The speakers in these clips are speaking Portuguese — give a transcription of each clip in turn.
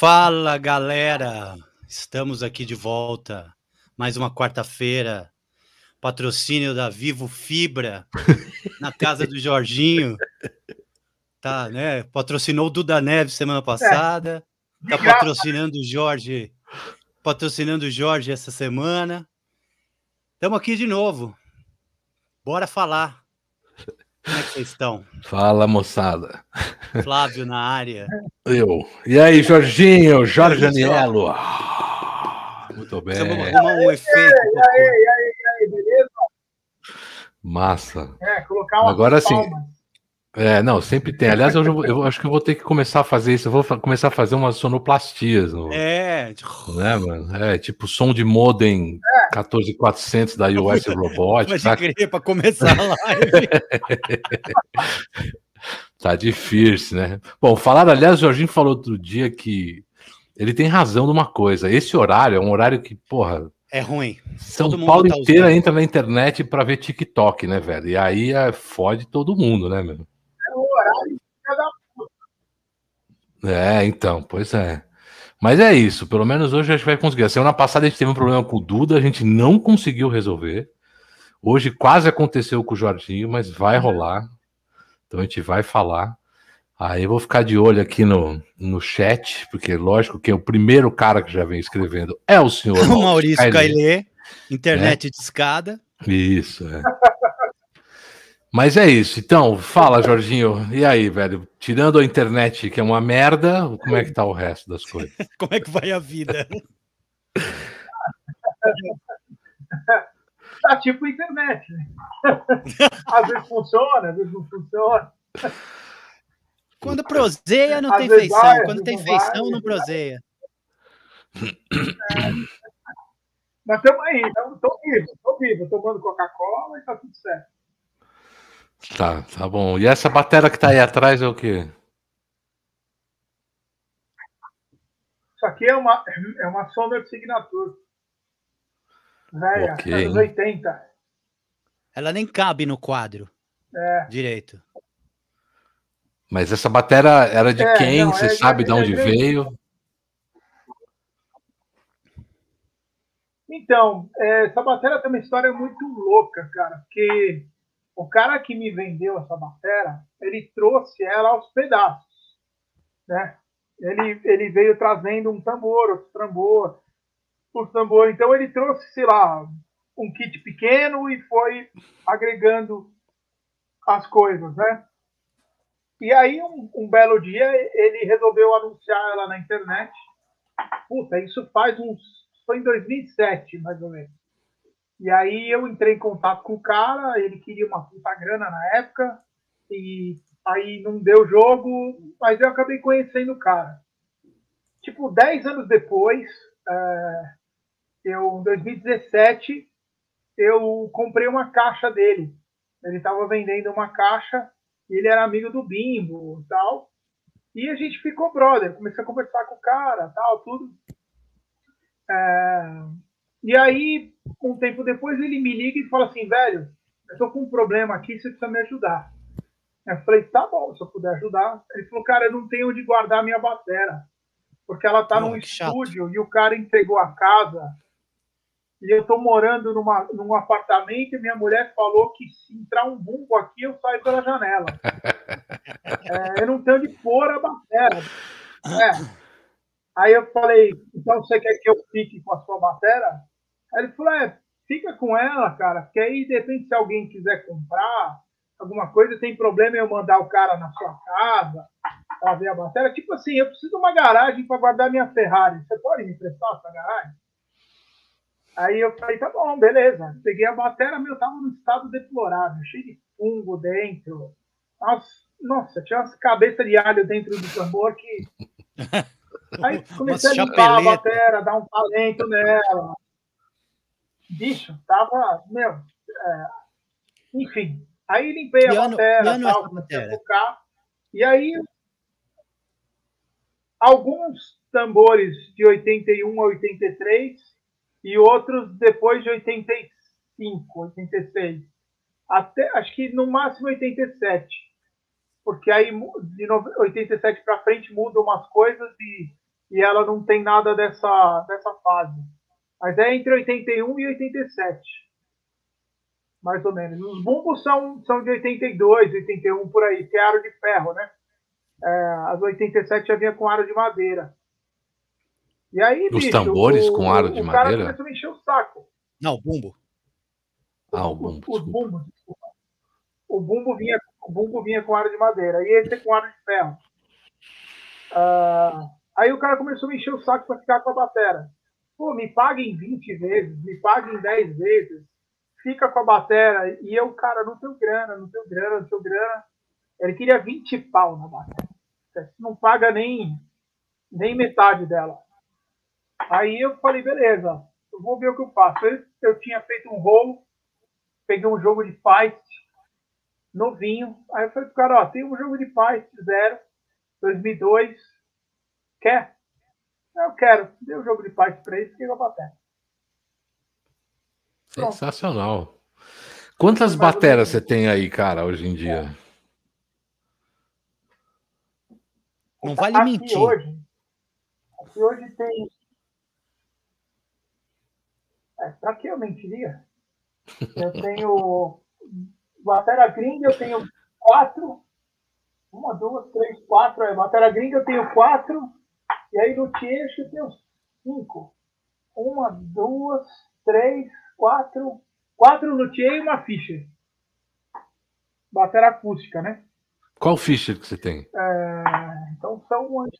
Fala galera, estamos aqui de volta. Mais uma quarta-feira. Patrocínio da Vivo Fibra na casa do Jorginho. Tá, né? Patrocinou o Duda Neves semana passada. Tá patrocinando o Jorge. Patrocinando o Jorge essa semana. Estamos aqui de novo. Bora falar. Como é que vocês estão? Fala, moçada. Flávio na área. Eu. E aí, Jorginho, Jorge Anielo. Muito bem. Precisamos arrumar um efeito. E aí, e aí, e aí, beleza? Massa. É, colocar uma Agora sim. É, não, sempre tem. Aliás, eu, eu, eu acho que eu vou ter que começar a fazer isso. Eu vou começar a fazer umas sonoplastias. No, É, né, mano? É, tipo som de modem 14400 da US Robotics. pode Tá, crer para começar a live. tá difícil, né? Bom, falaram, aliás, o Jorginho falou outro dia que ele tem razão numa coisa. Esse horário é um horário que, porra, É ruim. São Todo Paulo tá inteira usando. entra na internet pra ver TikTok, né, velho? E aí é, fode todo mundo, né, meu? É então, pois é. Mas é isso, pelo menos hoje a gente vai conseguir. A semana passada a gente teve um problema com o Duda, a gente não conseguiu resolver. Hoje quase aconteceu com o Jorginho, mas vai rolar. Então a gente vai falar. Aí eu vou ficar de olho aqui no, no chat, porque lógico que o primeiro cara que já vem escrevendo é o senhor O Maurício Cailê. Internet de escada. Isso, é. Mas é isso. Então, fala, Jorginho. E aí, velho? Tirando a internet, que é uma merda, como é que tá o resto das coisas? Como é que vai a vida? Tá tipo internet, né? Às vezes funciona, às vezes não funciona. Quando proseia, não Às tem feição. vai, Quando tem feição, vai. não proseia. Mas estamos aí, estou vivo, estou vivo, tomando Coca-Cola e tá tudo certo. Tá, tá bom. E essa bateria que tá aí atrás é o quê? Isso aqui é uma, é uma Sonder Signature. Velha, Ok. anos 80. Ela nem cabe no quadro É. direito. Mas essa bateria era de É, quem? não, Você é- sabe de onde veio? Então, é, essa bateria tem uma história muito louca, cara, porque o cara que me vendeu essa bateria, ele trouxe ela aos pedaços, né? Ele, ele veio trazendo um tambor, outro tambor, outro tambor. Então ele trouxe, sei lá, um kit pequeno e foi agregando as coisas, né? E aí, um, um belo dia, ele resolveu anunciar ela na internet. Puta, isso faz uns. Foi em 2007, mais ou menos. E aí eu entrei em contato com o cara, ele queria uma puta grana na época, e aí não deu jogo, mas eu acabei conhecendo o cara. Tipo, 10 anos depois, é, eu, em 2017, eu comprei uma caixa dele. Ele estava vendendo uma caixa, ele era amigo do Bimbo e tal. E a gente ficou brother, comecei a conversar com o cara, tal, tudo. É, E aí, um tempo depois, ele me liga e fala assim, velho, eu tô com um problema aqui, você precisa me ajudar. Eu falei, tá bom, se eu puder ajudar. Ele falou, cara, eu não tenho onde guardar a minha batera, porque ela tá num que chato. estúdio e o cara entregou a casa e eu tô morando numa, num apartamento e minha mulher falou que se entrar um bumbo aqui, eu saio pela janela. É, eu não tenho onde pôr a batera. É. Aí eu falei, então você quer que eu fique com a sua batera? Aí ele falou, é, fica com ela, cara, porque aí, de repente, se alguém quiser comprar alguma coisa, tem problema eu mandar o cara na sua casa para ver a batera. Tipo assim, eu preciso de uma garagem para guardar minha Ferrari. Você pode me emprestar essa garagem? Aí eu falei, tá bom, beleza. Peguei a batera, meu, tava num estado deplorável, cheio de fungo dentro. Nossa, nossa, tinha umas cabeças de alho dentro do tambor que. Aí comecei a limpar a batera, dar um talento nela. Bicho, tava, meu, é, enfim. Aí limpei a ano- tal, comecei a. E aí, alguns tambores de 81 a 83 e outros depois de 85, 86. Até, acho que no máximo 87. Porque aí de no- 87 para frente mudam umas coisas e e ela não tem nada dessa, dessa fase. Mas é entre 81 e 87. Mais ou menos. Os bumbos são, são de 82, 81 por aí, que é aro de ferro, né? É, as 87 já vinha com aro de madeira. E aí, Os bicho, tambores o, com aro de madeira? O cara começou a me encher o saco. Não, o bumbo. Ah, o bumbo. Os, os bumbos, desculpa. O bumbo, vinha, o bumbo vinha com aro de madeira. E esse é com aro de ferro. Uh, aí o cara começou a me encher o saco para ficar com a batera. Pô, me paguem 20 vezes, me paguem 10 vezes. Fica com a batera. E eu, cara, não tenho grana, não tenho grana, não tenho grana. Ele queria 20 pau na batera. Não paga nem, nem metade dela. Aí eu falei, beleza, eu vou ver o que eu faço. Eu, eu tinha feito um rolo, peguei um jogo de Feist novinho. Aí eu falei pro cara, ó, tem um jogo de Feist zero, 2002, quer? Eu quero. Dei o um jogo de Feist pra ele, fiquei com a bateria. Sensacional. Quantas bateras você tem aí, cara, hoje em dia? Não vale aqui mentir. Hoje, aqui hoje tem é, pra que eu mentiria? Eu tenho. Batera gringa, eu tenho quatro. Uma, duas, três, quatro. É, batera gringa, eu tenho quatro. E aí no Tieixo eu tenho cinco. Uma, duas, três, quatro. Quatro no e uma Fischer. Batera acústica, né? Qual Fischer que você tem? É, então são umas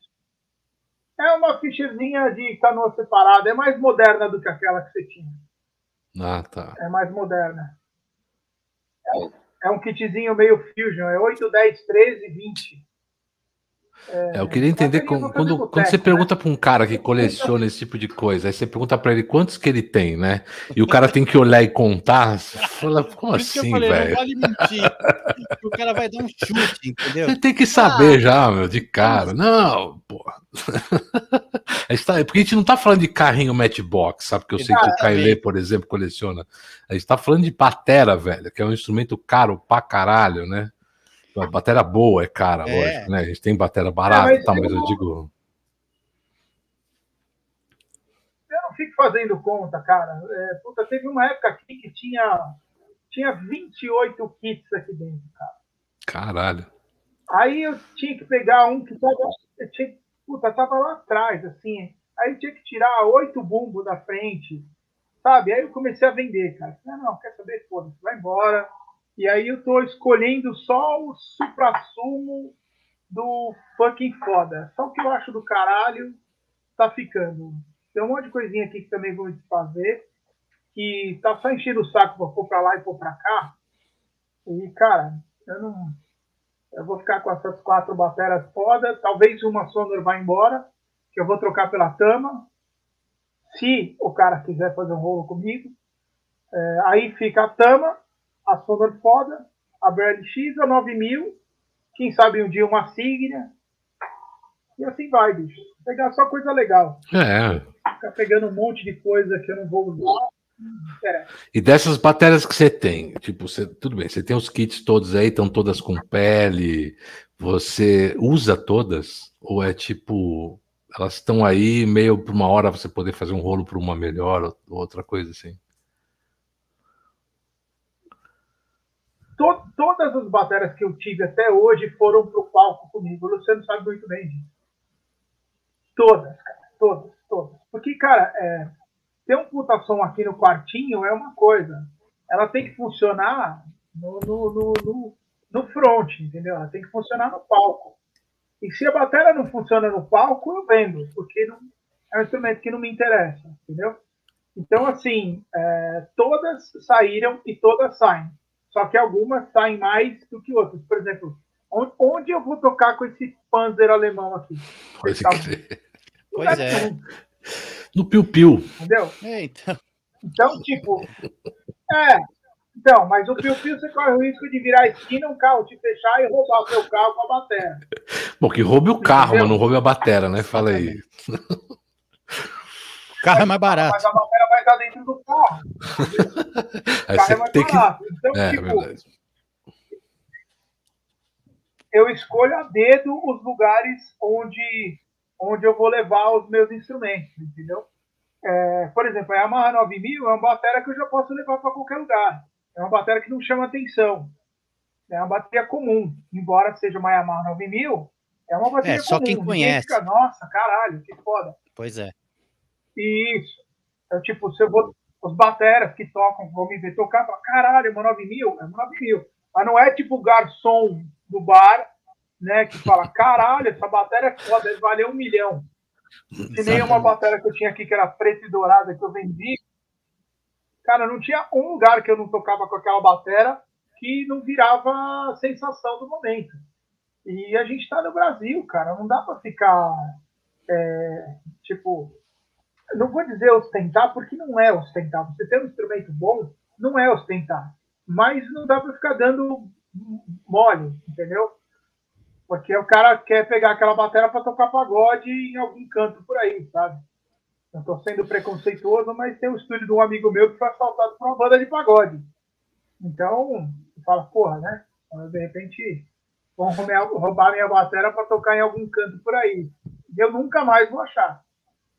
é uma fichezinha de canoa separada. É mais moderna do que aquela que você tinha. Ah, tá. É mais moderna. É, é um kitzinho meio fusion. É 8, 10, 13, 20. É, eu queria entender quando, quando, quando você pergunta para um cara que coleciona esse tipo de coisa, aí você pergunta para ele quantos que ele tem, né? E o cara tem que olhar e contar, você fala, como assim, velho? O cara vai dar um chute, entendeu? Você tem que saber ah, já, meu, de cara. Não, porra. Tá, porque a gente não tá falando de carrinho matchbox, sabe? Que eu sei que o Kailê, por exemplo, coleciona. A gente tá falando de batera, velho, que é um instrumento caro pra caralho, né? A bateria boa é cara, é. lógico, né? A gente tem bateria barata, é, mas, tá, mas eu digo. Eu não fico fazendo conta, cara. É, puta, teve uma época aqui que tinha, tinha 28 kits aqui dentro, cara. Caralho. Aí eu tinha que pegar um que tava. Eu tinha, puta, tava lá atrás, assim. Aí eu tinha que tirar oito bumbos da frente, sabe? Aí eu comecei a vender, cara. Não, não, quer saber? Foda-se, vai embora e aí eu tô escolhendo só o supra-sumo do fucking foda. Só o que eu acho do caralho tá ficando. Tem um monte de coisinha aqui que também vou desfazer. Que tá só enchendo o saco pra pôr pra lá e pôr pra cá. E, cara, eu não. Eu vou ficar com essas quatro bateras foda. Talvez uma Sonor vá embora. Que eu vou trocar pela Tama. Se o cara quiser fazer um rolo comigo. É, aí fica a Tama a Sonor foda, a BLX a 9000, quem sabe um dia uma Signia. E assim vai, bicho. Pegar só coisa legal. É. Ficar pegando um monte de coisa que eu não vou usar. E dessas baterias que você tem, tipo, você, tudo bem, você tem os kits todos aí, estão todas com pele, você usa todas? Ou é tipo, elas estão aí meio por uma hora você poder fazer um rolo para uma melhor, ou outra coisa assim? To, todas as baterias que eu tive até hoje foram pro palco comigo. O Luciano sabe muito bem disso. Todas, cara. Todas, todas. Porque, cara, é, ter um puta som aqui no quartinho é uma coisa. Ela tem que funcionar no, no, no, no, no front, entendeu? Ela tem que funcionar no palco. E se a bateria não funciona no palco, eu vendo, porque não, é um instrumento que não me interessa, entendeu? Então, assim, é, todas saíram e todas saem. Só que algumas saem mais do que outras. Por exemplo, onde eu vou tocar com esse Panzer alemão aqui? Pode crer. Pois é. No piu-piu. Entendeu? É, então. então, tipo. É. Então, mas o piu-piu você corre o risco de virar a esquina, um carro te fechar e roubar o seu carro com a bateria. Bom, que roube o carro, Entendeu? mas não roube a bateria, né? Fala aí. O carro é mais barato. Mas a vai estar dentro do carro. o carro é barato. Que... Então, é, tipo, verdade. eu escolho a dedo os lugares onde, onde eu vou levar os meus instrumentos, entendeu? É, por exemplo, a Yamaha 9000 é uma bateria que eu já posso levar para qualquer lugar. É uma bateria que não chama atenção. É uma bateria comum, embora seja uma Yamaha 9000, é uma bateria é, só comum. quem conhece. Fica, Nossa, caralho, que foda. Pois é. Isso. É tipo, se eu vou, os bateras que tocam, vão me ver tocar, falam, caralho, é uma 9000, é uma 9000. Mas não é tipo o garçom do bar, né, que fala, caralho, essa bateria é foda, deve valer um milhão. Se nem uma bateria que eu tinha aqui, que era preta e dourada, que eu vendi. Cara, não tinha um lugar que eu não tocava com aquela bateria que não virava a sensação do momento. E a gente está no Brasil, cara, não dá para ficar, é, tipo, não vou dizer ostentar, porque não é ostentar. Você ter um instrumento bom não é ostentar. Mas não dá para ficar dando mole, entendeu? Porque o cara quer pegar aquela bateria para tocar pagode em algum canto por aí, sabe? Não estou sendo preconceituoso, mas tem um estúdio de um amigo meu que foi assaltado por uma banda de pagode. Então, fala, porra, né? De repente vão roubar minha bateria para tocar em algum canto por aí. Eu nunca mais vou achar.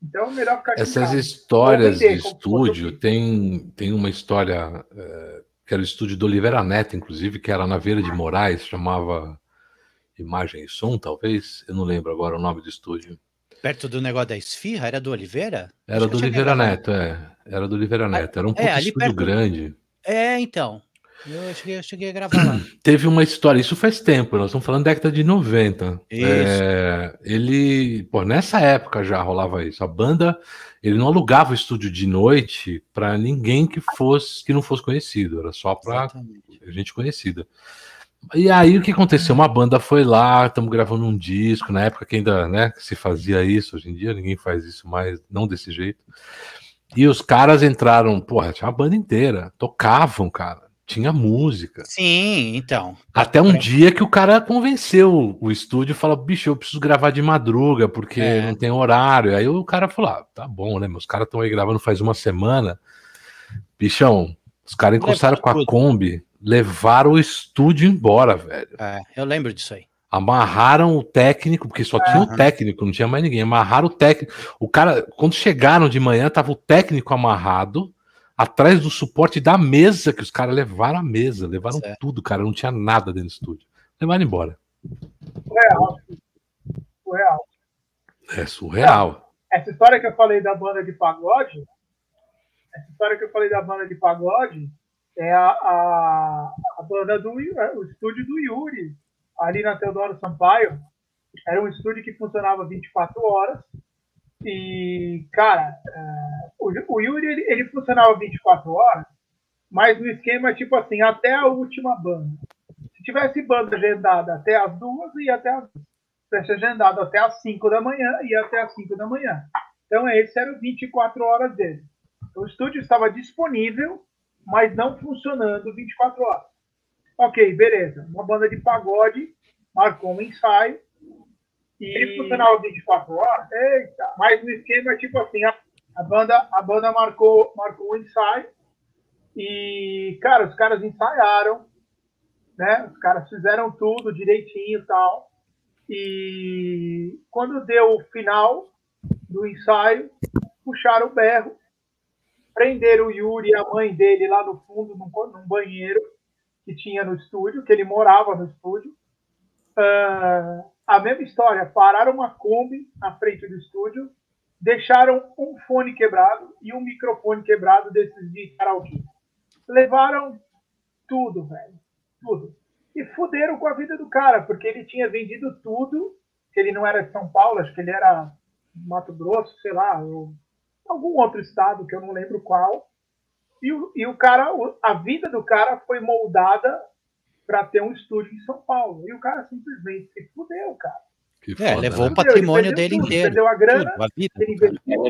Então, é melhor ficar Essas histórias de estúdio, tem, tem uma história, é, que era o estúdio do Oliveira Neto, inclusive, que era na Veira de Moraes, chamava Imagem e Som, talvez. Eu não lembro agora o nome do estúdio. Perto do negócio da Esfirra? Era do Oliveira? Era do Oliveira Neto, é. Era do Oliveira Neto. Era um é, estúdio perto... grande. É, então. Eu cheguei, eu cheguei a gravar lá. Teve uma história, isso faz tempo, nós estamos falando da década de 90. Isso. É, ele, pô, nessa época já rolava isso. A banda, ele não alugava o estúdio de noite para ninguém que fosse que não fosse conhecido, era só para gente conhecida. E aí o que aconteceu? Uma banda foi lá, estamos gravando um disco, na época que ainda né, se fazia isso, hoje em dia ninguém faz isso mais, não desse jeito. E os caras entraram, porra, tinha uma banda inteira, tocavam, cara, tinha música. Sim, então. Até um é. dia que o cara convenceu o estúdio e falou: bicho, eu preciso gravar de madruga, porque é. não tem horário. Aí o cara falou: ah, tá bom, né? Meus caras estão aí gravando faz uma semana. Bichão, os caras encostaram com a Kombi levaram o estúdio embora, velho. É, eu lembro disso aí. Amarraram o técnico, porque só tinha o técnico, não tinha mais ninguém. Amarraram o técnico. O cara, quando chegaram de manhã, tava o técnico amarrado atrás do suporte da mesa, que os caras levaram a mesa, levaram certo. tudo, cara. Não tinha nada dentro do estúdio. Levaram embora. Surreal. Surreal. É surreal. Essa história que eu falei da banda de pagode, essa história que eu falei da banda de pagode, é a, a, a banda do é, o estúdio do Yuri, ali na Teodoro Sampaio. Era um estúdio que funcionava 24 horas. E, cara, é, o, o, Yuri ele, ele, funcionava 24 horas, mas no esquema tipo assim, até a última banda. Se tivesse banda agendada até as duas, ia até as duas. Se tivesse agendado até as 5 da manhã, ia até as 5 da manhã. Então, esse era o 24 horas dele. O estúdio estava disponível mas não funcionando 24 horas. Ok, beleza. Uma banda de pagode marcou um ensaio e ele funcionava 24 horas. Eita, mas no esquema tipo assim, a, a, banda, a banda marcou, marcou um ensaio e, cara, os caras ensaiaram, né? Os caras fizeram tudo direitinho e tal. E quando deu o final do ensaio, puxaram o berro prenderam o Yuri e a mãe dele lá no fundo, num, num banheiro que tinha no estúdio, que ele morava no estúdio. Uh, a mesma história, pararam uma Kombi na frente do estúdio, deixaram um fone quebrado e um microfone quebrado desses de karaokê. Levaram tudo, velho. Tudo. E fuderam com a vida do cara, porque ele tinha vendido tudo, ele não era de São Paulo, acho que ele era Mato Grosso, sei lá, algum outro estado que eu não lembro qual. E o, e o cara, a vida do cara foi moldada para ter um estúdio em São Paulo. E o cara simplesmente se fudeu, cara. Que é, levou né? o patrimônio dele tudo, inteiro. Perdeu a grana, tudo, a vida, ele investiu.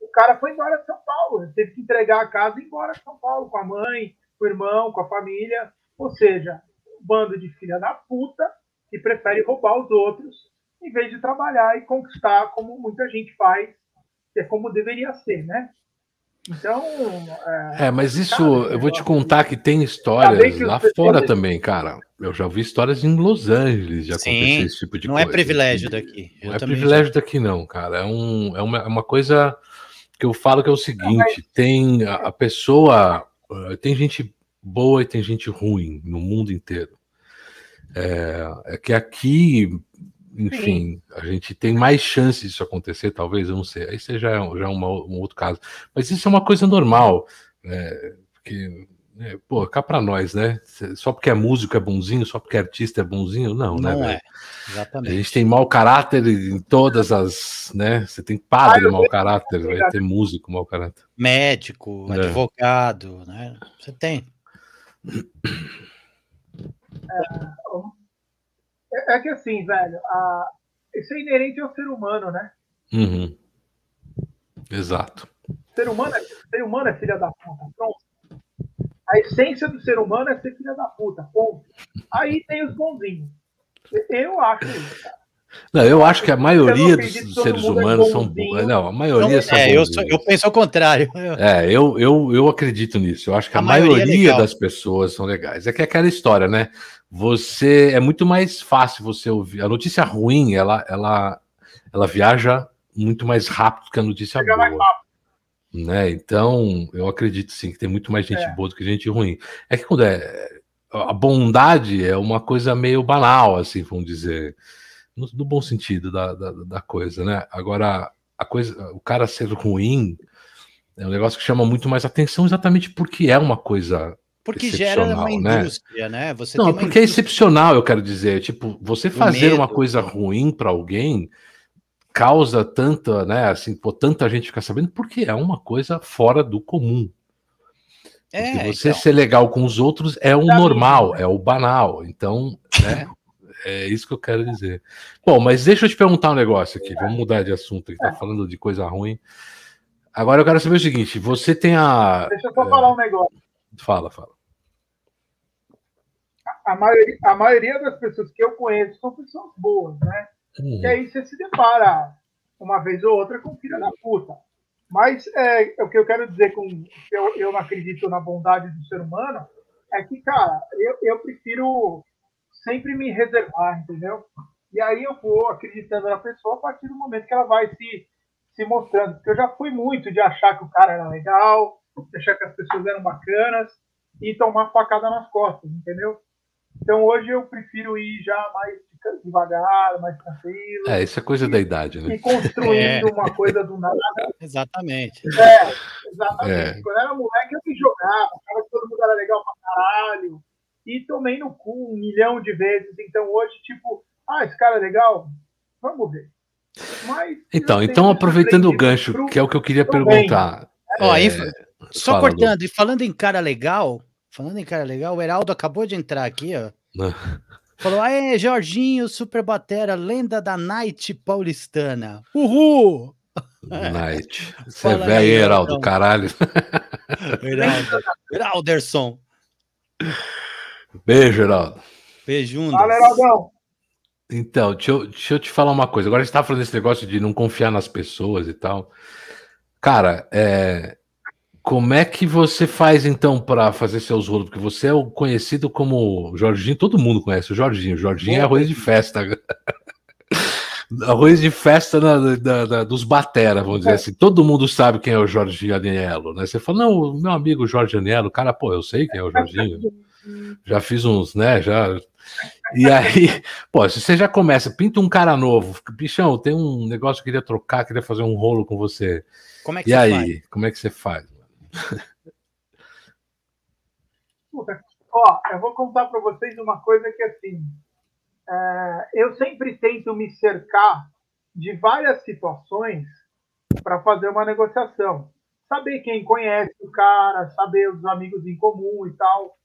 O cara foi embora de São Paulo. Ele teve que entregar a casa e ir embora de São Paulo com a mãe, com o irmão, com a família. Ou seja, um bando de filha da puta que prefere roubar os outros em vez de trabalhar e conquistar como muita gente faz, que é como deveria ser, né? Então. É, é mas isso eu vou te contar que tem histórias lá fora também, cara. Eu já ouvi histórias em Los Angeles de acontecer esse tipo de não é coisa. Não é privilégio daqui. Eu não é privilégio já... daqui, não, cara. É, um, é, uma, é uma coisa que eu falo que é o seguinte: tem a, a pessoa. Eh, tem gente boa e tem gente ruim no mundo inteiro. É, é que aqui enfim, Sim. a gente tem mais chance disso acontecer, talvez, eu não sei. Aí você já é, já é uma, um outro caso. Mas isso é uma coisa normal, né? Porque, né, pô, cá para nós, né? Só porque é músico é bonzinho, só porque é artista é bonzinho, não, né, não né? É. Exatamente. A gente tem mau caráter em todas as, né? Você tem padre mau caráter, vai ter músico mau caráter. Médico, é. advogado, né? Você tem. É, é, é, que assim, velho, a, isso é inerente ao ser humano, né? Uhum. Exato. Ser humano, é, ser humano é filha da puta, pronto. A essência do ser humano é ser filha da puta, ponto. Aí tem os bonzinhos. Eu acho isso, cara. Não, eu acho que a maioria dos seres é humanos é são bons. Não, a maioria são é, eu, sou, eu, penso ao contrário. É, eu, eu, eu acredito nisso. Eu acho que a, a maioria, maioria é das pessoas são legais. É que é aquela história, né? Você é muito mais fácil você ouvir. A notícia ruim, ela, ela, ela viaja muito mais rápido que a notícia Chega boa. Né? Então, eu acredito sim que tem muito mais gente é. boa do que gente ruim. É que quando é. A bondade é uma coisa meio banal, assim, vamos dizer. No, no bom sentido da, da, da, coisa, né? Agora, a coisa, o cara ser ruim é um negócio que chama muito mais atenção exatamente porque é uma coisa porque gera uma né? indústria, né? né? Você não, porque é indústria... é excepcional, eu quero dizer. Tipo, você fazer uma coisa ruim para alguém causa tanta, né? Assim, pô, tanta gente ficar sabendo, porque é uma coisa fora do comum. É, você então... ser legal com os outros é o normal, é o banal. Então, né? é isso que eu quero dizer. Bom, mas deixa eu te perguntar um negócio aqui. Vamos mudar de assunto, que tá falando de coisa ruim. Agora eu quero saber o seguinte: você tem a. Deixa eu só é... falar um negócio. Fala, fala a maioria, a maioria das pessoas que eu conheço são pessoas boas, né? Uhum. E aí você se depara uma vez ou outra com filha da puta. Mas é, o que eu quero dizer com eu, eu não acredito na bondade do ser humano é que, cara, eu, eu prefiro sempre me reservar, entendeu? E aí eu vou acreditando na pessoa a partir do momento que ela vai se, se mostrando. Porque eu já fui muito de achar que o cara era legal, de achar que as pessoas eram bacanas e tomar facada nas costas, entendeu? Então hoje eu prefiro ir já mais devagar, mais tranquilo. É, isso é coisa e, da idade, né? E construindo é. uma coisa do nada. Exatamente. É, exatamente. É. Quando eu era moleque, eu me jogava, achava que todo mundo era legal pra caralho. E tomei no cu um milhão de vezes. Então hoje, tipo, ah, esse cara é legal, vamos ver. Mas, então, então aproveitando o gancho, pro... que é o que eu queria perguntar. Ó, é... só cortando, e falando em cara legal, Falando em cara legal, o Heraldo acabou de entrar aqui, ó. Falou, aê, Jorginho, super batera, lenda da Night paulistana. Uhul! Night. Você é velho, Heraldo, então. caralho. Heraldo. Heralderson. Beijo, Heraldo. Beijo. Fala, Heraldão. Então, deixa eu, deixa eu te falar uma coisa. Agora a gente tá falando desse negócio de não confiar nas pessoas e tal. Cara, é, como é que você faz então para fazer seus rolos? Porque você é o conhecido como Jorginho, todo mundo conhece o Jorginho. O Jorginho é arroz de festa. arroz de festa na, dos Batera, vamos dizer assim. Todo mundo sabe quem é o Jorginho Anielo, né? Você fala, não, meu amigo Jorge Anielo, cara, pô, eu sei quem é o Jorginho. Já fiz uns, né? Já. E aí, pô, se você já começa, pinta um cara novo, bichão, tem um negócio que eu queria trocar, queria fazer um rolo com você. Como é que e aí, faz? como é que você faz? Ó, eu vou contar para vocês uma coisa que assim, é, eu sempre tento me cercar de várias situações para fazer uma negociação. Saber quem conhece o cara, saber os amigos em comum e tal.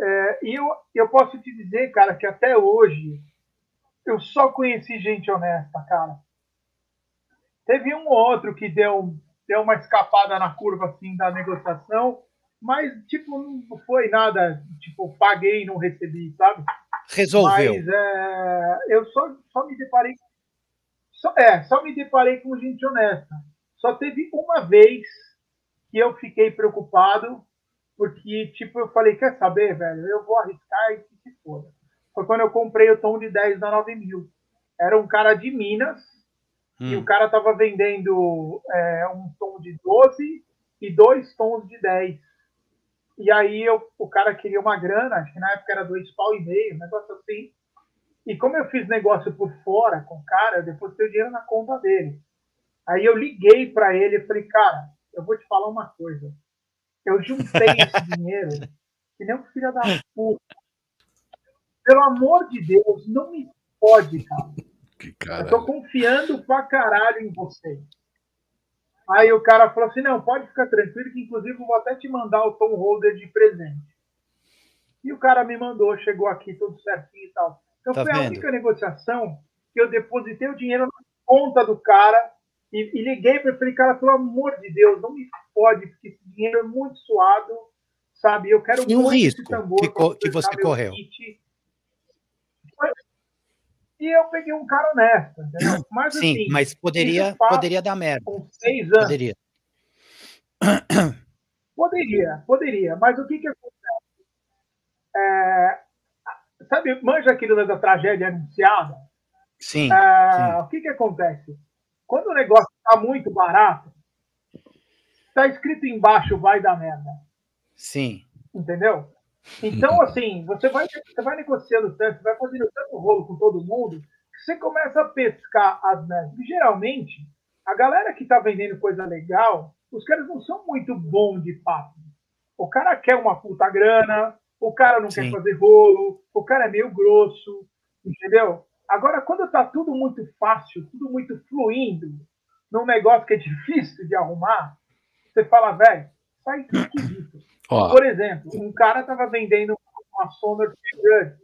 É, e eu, eu posso te dizer, cara, que até hoje eu só conheci gente honesta, cara. Teve um outro que deu deu uma escapada na curva assim da negociação, mas tipo não foi nada, tipo paguei e não recebi, sabe? Resolveu. Mas é, eu só, só me deparei só, é, só me deparei com gente honesta. Só teve uma vez que eu fiquei preocupado, porque, tipo, eu falei, quer saber, velho, eu vou arriscar e que se foda. Foi quando eu comprei o tom de 10 da 9 mil. Era um cara de Minas, hum. e o cara tava vendendo é, um tom de 12 e dois tons de 10. E aí eu, o cara queria uma grana, acho que na época era dois pau e meio, um negócio assim. E como eu fiz negócio por fora com o cara, eu depositei o dinheiro na conta dele. Aí eu liguei para ele e falei, cara, eu vou te falar uma coisa. Eu juntei esse dinheiro que nem um filho da puta. Pelo amor de Deus, não me pode, cara. Que eu tô confiando pra caralho em você. Aí o cara falou assim: não, pode ficar tranquilo, que inclusive eu vou até te mandar o Tom Holder de presente. E o cara me mandou, chegou aqui tudo certinho e tal. Então tá foi vendo? a única negociação que eu depositei o dinheiro na conta do cara e, e liguei para ele falei, cara, pelo amor de Deus, não me pode, porque esse dinheiro é muito suado, sabe? Eu quero e um risco que, co que você correu. Kit. E eu peguei um cara honesto, entendeu? Mas, Sim, assim, mas poderia, poderia dar merda. Com seis anos. Poderia. Poderia, poderia. Mas o que que acontece? É, sabe, manja aquilo da tragédia anunciada? Sim, é, sim. O que que acontece? Quando o negócio está muito barato, está escrito embaixo vai dar merda. Sim. Entendeu? Então, assim, você vai, você vai negociando tanto, vai fazendo tanto rolo com todo mundo, que você começa a pescar as merdas. E, geralmente, a galera que está vendendo coisa legal, os caras não são muito bons de papo. O cara quer uma puta grana, o cara não Sim. quer fazer rolo, o cara é meio grosso, entendeu? Agora, quando está tudo muito fácil, tudo muito fluindo, num negócio que é difícil de arrumar, você fala, velho, sai esquisito. Oh. Por exemplo, um cara estava vendendo uma Sonor Feel Rudd,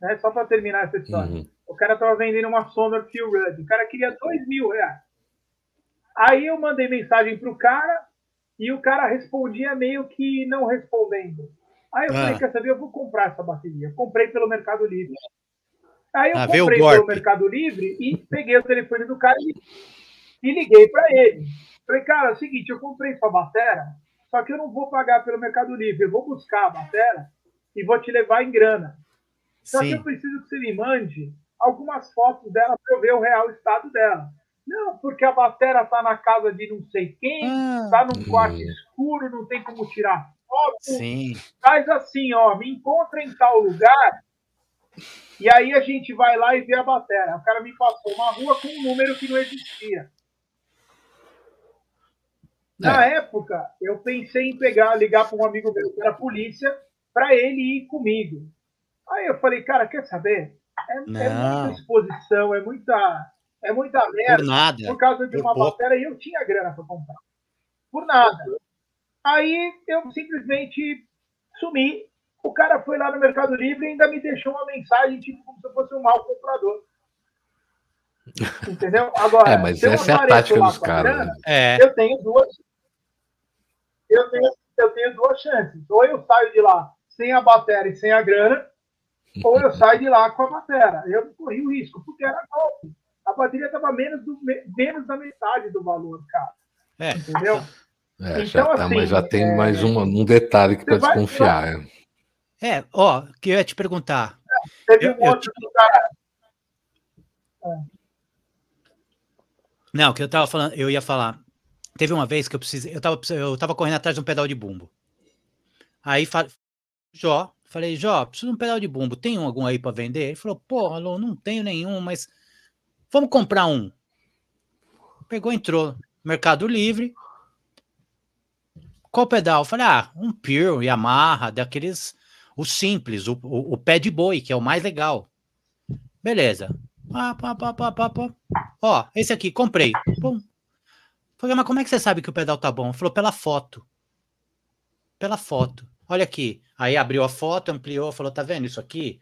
né? Só para terminar essa história. Uhum. O cara estava vendendo uma Sonor Feel Rudd. O cara queria dois mil reais. Aí eu mandei mensagem pro cara e o cara respondia meio que não respondendo. Aí eu ah. falei, quer saber, eu vou comprar essa bateria. Eu comprei pelo Mercado Livre. Aí eu ah, comprei pelo Mercado Livre e peguei o telefone do cara e, e liguei para ele. Falei, cara, é o seguinte, eu comprei sua bateria, só que eu não vou pagar pelo Mercado Livre, eu vou buscar a bateria e vou te levar em grana. Só Sim. que eu preciso que você me mande algumas fotos dela para eu ver o real estado dela. Não, porque a bateria tá na casa de não sei quem, ah, tá num quarto hum. escuro, não tem como tirar foto. Sim. Faz assim, ó, me encontra em tal lugar e aí a gente vai lá e vê a bateria. O cara me passou uma rua com um número que não existia. Na é. época, eu pensei em pegar, ligar para um amigo meu que era polícia, para ele ir comigo. Aí eu falei, cara, quer saber? É, é muita exposição, é muita, é muita merda. Por nada. Por causa de por uma pouco. bateria e eu tinha grana para comprar. Por nada. Aí eu simplesmente sumi o cara foi lá no Mercado Livre e ainda me deixou uma mensagem, tipo, como se eu fosse um mau comprador. Entendeu? Agora, é, mas essa é a tática dos caras. Né? É. Eu tenho duas. Eu tenho, eu tenho duas chances. Ou eu saio de lá sem a bateria e sem a grana, ou eu saio de lá com a bateria. Eu corri o risco, porque era golpe. A bateria estava menos, do, menos da metade do valor, cara. É. Entendeu? É, então, já tá, assim, mas já tem é... mais um, um detalhe que para desconfiar. Vai... É. É, ó, que eu ia te perguntar. Teve eu, um outro eu... cara. Não, que eu tava falando, eu ia falar. Teve uma vez que eu precisei, eu tava, eu tava correndo atrás de um pedal de bumbo. Aí falei, Jó, falei, Jó, preciso de um pedal de bumbo, tem algum aí para vender? Ele falou, porra, não tenho nenhum, mas vamos comprar um. Pegou, entrou Mercado Livre. Qual pedal? falei, ah, um Pure, Yamaha, daqueles o simples, o, o, o, pé de boi, que é o mais legal. Beleza. Pá, pá, pá, pá, pá, pá. Ó, esse aqui, comprei. Pum. Falei, mas como é que você sabe que o pedal tá bom? Ele falou, pela foto. Pela foto. Olha aqui. Aí abriu a foto, ampliou, falou, tá vendo isso aqui?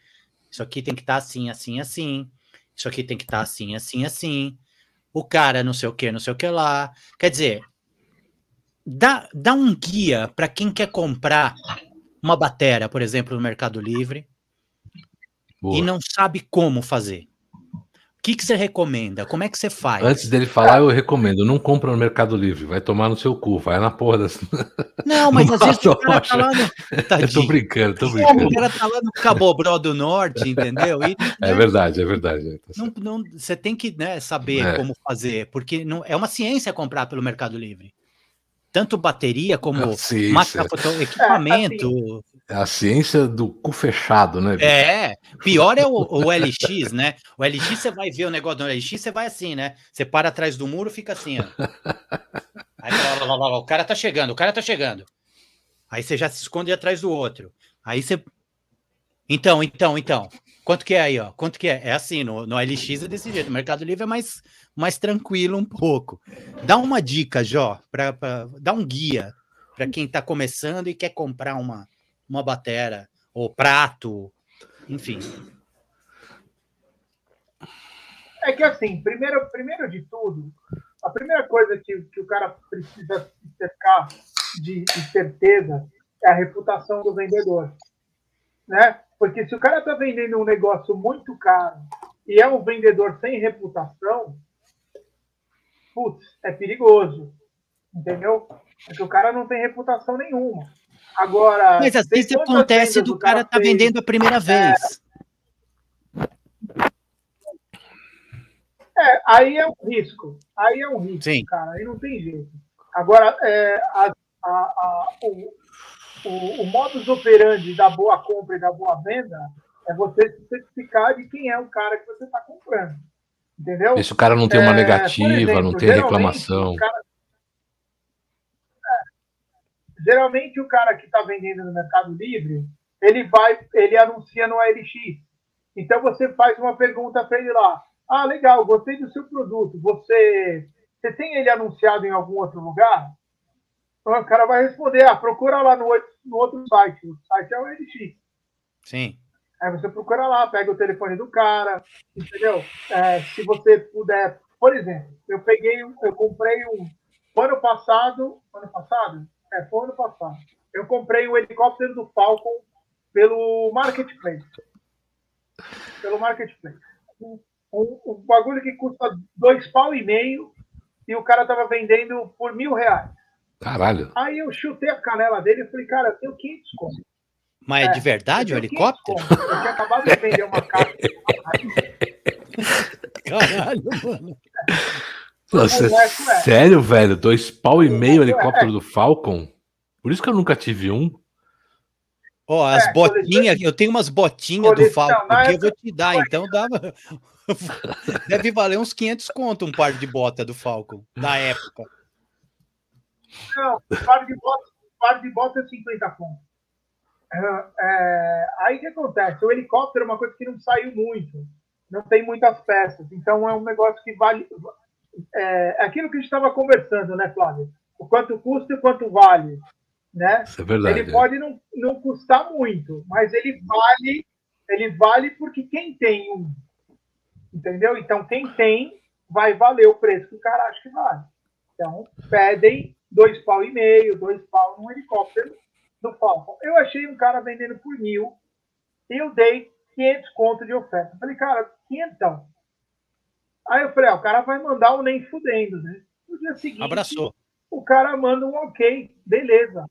Isso aqui tem que estar tá assim, assim, assim. Isso aqui tem que estar tá assim, assim, assim. O cara não sei o que, não sei o que lá. Quer dizer, dá, dá um guia para quem quer comprar uma bateria, por exemplo, no Mercado Livre, Boa. e não sabe como fazer. Que, que você recomenda? Como é que você faz? Antes dele falar, eu recomendo, não compra no Mercado Livre, vai tomar no seu cu, vai na porra das... Não, mas às vezes o cara tá lá no... Eu tô brincando, tô brincando. O cara tá lá no Cabobró do Norte, entendeu? E, é verdade, é verdade. Tá não, não, você tem que né, saber é. como fazer, porque não, é uma ciência comprar pelo Mercado Livre. Tanto bateria como máquina, equipamento. É a ciência do cu fechado, né? É, pior é o, o, LX, né? O LX, você vai ver o negócio do LX, você vai assim, né? Você para atrás do muro, fica assim, ó. Aí, lá, lá, lá, o cara tá chegando, o cara tá chegando. Aí você já se esconde atrás do outro. Aí você. Então, então, então. Quanto que é aí, ó? Quanto que é? É assim, no, no LX é desse jeito. O Mercado Livre é mais, mais tranquilo um pouco. Dá uma dica, Jó, pra, pra, dá um guia para quem tá começando e quer comprar uma uma batera, ou prato, enfim. É que assim, primeiro, primeiro de tudo, a primeira coisa que, que o cara precisa se cercar de, de certeza é a reputação do vendedor. Né? Porque se o cara está vendendo um negócio muito caro e é um vendedor sem reputação, putz, é perigoso. Entendeu? Porque o cara não tem reputação nenhuma. Agora. Mas às vezes acontece do cara estar tá vendendo a primeira vez. É, aí é um risco. Aí é um risco, Sim. cara. Aí não tem jeito. Agora, é, a, a, a, o, o, o modus operandi da boa compra e da boa venda é você se certificar de quem é o cara que você está comprando. Entendeu? Se o cara não tem uma é, negativa, exemplo, não tem reclamação. Cara, Geralmente o cara que está vendendo no Mercado Livre, ele vai, ele anuncia no ALX. Então você faz uma pergunta para ele lá. Ah, legal, gostei do seu produto. Você, você tem ele anunciado em algum outro lugar? Então, o cara vai responder, ah, procura lá no, no outro site. O site é o LX. Sim. Aí você procura lá, pega o telefone do cara, entendeu? É, se você puder, por exemplo, eu peguei, eu comprei um ano passado, ano passado, é, foi ano passado. Eu comprei um helicóptero do Falcon pelo Marketplace. Pelo Marketplace. Um, um, um bagulho que custa dois pau e meio e o cara tava vendendo por mil reais. Caralho. Aí eu chutei a canela dele e falei, cara, eu tenho 500 conto. Mas é, de verdade o helicóptero? Eu tinha acabado de vender uma casa. Caralho, mano. Nossa, é, sério, velho? Dois pau e meio helicóptero do Falcon? Por isso que eu nunca tive um. Ó, oh, as é, botinhas, eu tenho umas botinhas do Falcon que eu vou te dar, então dava. Deve valer uns 500 conto um par de bota do Falcon, na época. Não, par de bota, par de bota é 50 conto. É, é, aí o que acontece? O helicóptero é uma coisa que não saiu muito, não tem muitas peças, então é um negócio que vale é, aquilo que a gente estava conversando, né, Flávio? O quanto custa e quanto vale. Né? Isso é verdade. Ele pode não, não custar muito, mas ele vale, ele vale porque quem tem um. Entendeu? Então, quem tem vai valer o preço que o cara acha que vale. Então, pedem dois pau e meio, dois pau num helicóptero do Falcon. Eu achei um cara vendendo por mil e eu dei 500 conto de oferta. Falei, cara, quinhentão. Aí eu falei, ah, o cara vai mandar um nem fudendo, né? No dia seguinte, Abraçou. o cara manda um ok, beleza.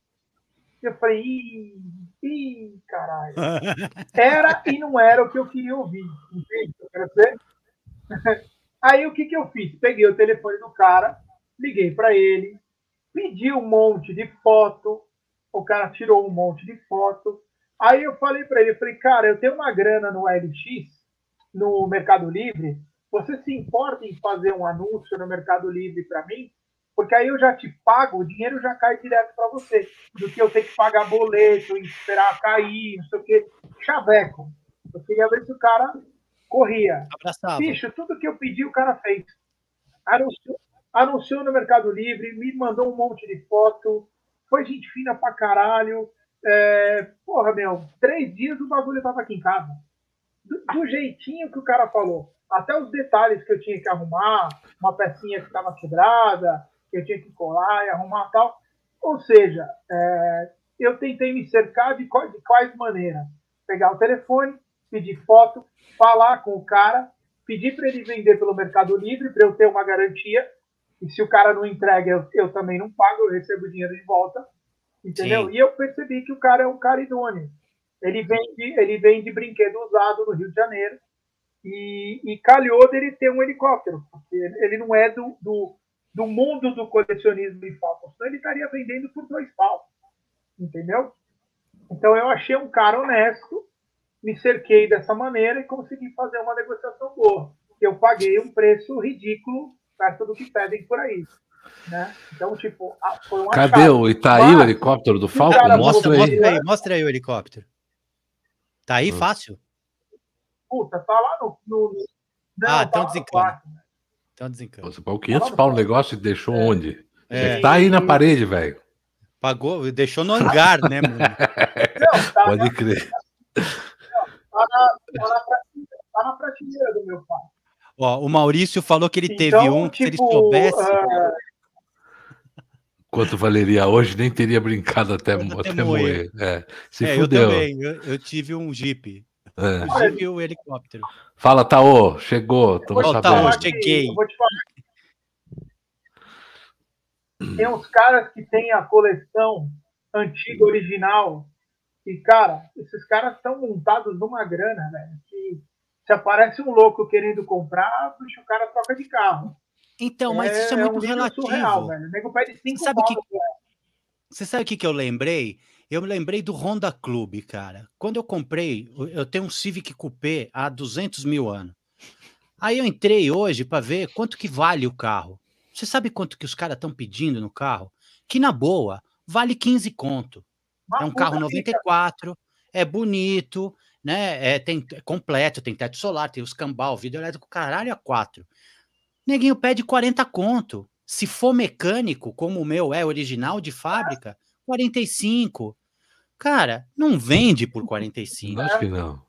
Eu falei, ih, ih caralho. Era e não era o que eu queria ouvir, entende? Aí o que, que eu fiz? Peguei o telefone do cara, liguei para ele, pedi um monte de foto, o cara tirou um monte de foto. Aí eu falei para ele, eu falei, cara, eu tenho uma grana no LX, no Mercado Livre, você se importa em fazer um anúncio no Mercado Livre para mim? Porque aí eu já te pago, o dinheiro já cai direto para você, do que eu ter que pagar boleto, esperar cair, não sei o quê. Chaveco. Eu queria ver se o cara corria. Abraçava. Bicho, tudo que eu pedi, o cara fez. Anunciou, anunciou no Mercado Livre, me mandou um monte de foto, foi gente fina pra caralho. É, porra, meu, três dias o bagulho tava aqui em casa. Do, do jeitinho que o cara falou até os detalhes que eu tinha que arrumar, uma pecinha que estava quebrada, que eu tinha que colar e arrumar tal. Ou seja, é, eu tentei me cercar de, de quais maneiras? Pegar o telefone, pedir foto, falar com o cara pedi para ele vender pelo Mercado Livre para eu ter uma garantia. E se o cara não entrega, eu, eu também não pago, eu recebo o dinheiro de volta. Entendeu? Sim. E eu percebi que o cara é um cara idôneo. Ele vende, ele vende brinquedo usado no Rio de Janeiro. E, e calhou dele ter um helicóptero, porque ele não é do, do, do mundo do colecionismo de falcos, senão ele estaria vendendo por dois pau. Entendeu? Então eu achei um cara honesto, me cerquei dessa maneira e consegui fazer uma negociação boa. Eu paguei um preço ridículo perto do que pedem por aí. Né? Então, tipo, foi um Cadê achado. o Itaí, Mas, o helicóptero do Falco? Mostra aí. Mostra aí, mostra aí o helicóptero. Tá aí, hum. fácil? Puta, tá lá no. no... Não, ah, tá desencana. Então desencana. Você pagou 500 pau no negócio e deixou é. onde? É. Tá aí na parede, velho. Pagou, deixou no hangar, né, mano? Não, tá Pode crer. Não, tá, na, tá, na tá na prateleira do meu pai. Ó, o Maurício falou que ele então, teve um, tipo, se ele tipo, soubesse. Uh... Quanto valeria hoje, nem teria brincado até, até, até morrer. É, se é, fudeu. Eu também, eu, eu tive um Jeep. É. E o helicóptero. Fala, Taô, chegou, tô oh, Taô, cheguei. vou te falar tem uns caras que têm a coleção antiga, original, e, cara, esses caras estão montados numa grana, velho, que se aparece um louco querendo comprar, puxa, o cara troca de carro. Então, mas é, isso é, é muito um relativo. Surreal, velho. O nego pede cinco. Você sabe o que, que eu lembrei? Eu me lembrei do Honda Club, cara. Quando eu comprei, eu tenho um Civic Coupé há 200 mil anos. Aí eu entrei hoje para ver quanto que vale o carro. Você sabe quanto que os caras estão pedindo no carro? Que na boa, vale 15 conto. é um carro 94, é bonito, né? É, tem é completo, tem teto solar, tem os cambal, vidro elétrico, caralho, a quatro. Neguinho pede 40 conto. Se for mecânico, como o meu é original de fábrica, 45. Cara, não vende por 45. Acho que não.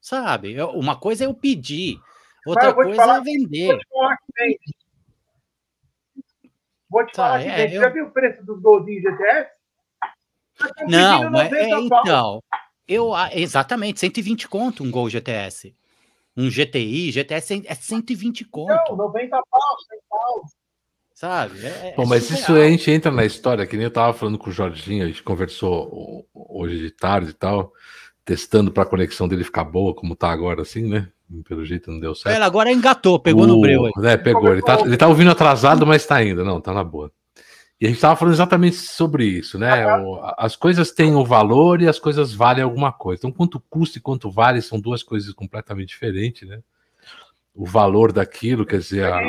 Sabe? Uma coisa é eu pedir, outra coisa é vender. Vou te falar que vende. Vou te tá, falar que é, vende. Eu... Já viu o preço dos golzinhos GTS? Tá não, mas é, então. Eu, exatamente, 120 conto um Gol GTS. Um GTI, GTS é 120 conto. Não, 90 pau, 100 pau. Sabe? É, Bom, é mas surreal. isso a gente entra na história, que nem eu tava falando com o Jorginho, a gente conversou hoje de tarde e tal, testando para a conexão dele ficar boa, como tá agora, assim, né? Pelo jeito não deu certo. Ela agora engatou, pegou o... no breu aí. É, pegou. Ele tá, ele tá ouvindo atrasado, mas tá indo. Não, tá na boa. E a gente estava falando exatamente sobre isso, né? As coisas têm um valor e as coisas valem alguma coisa. Então, quanto custa e quanto vale são duas coisas completamente diferentes, né? O valor daquilo, quer dizer. A...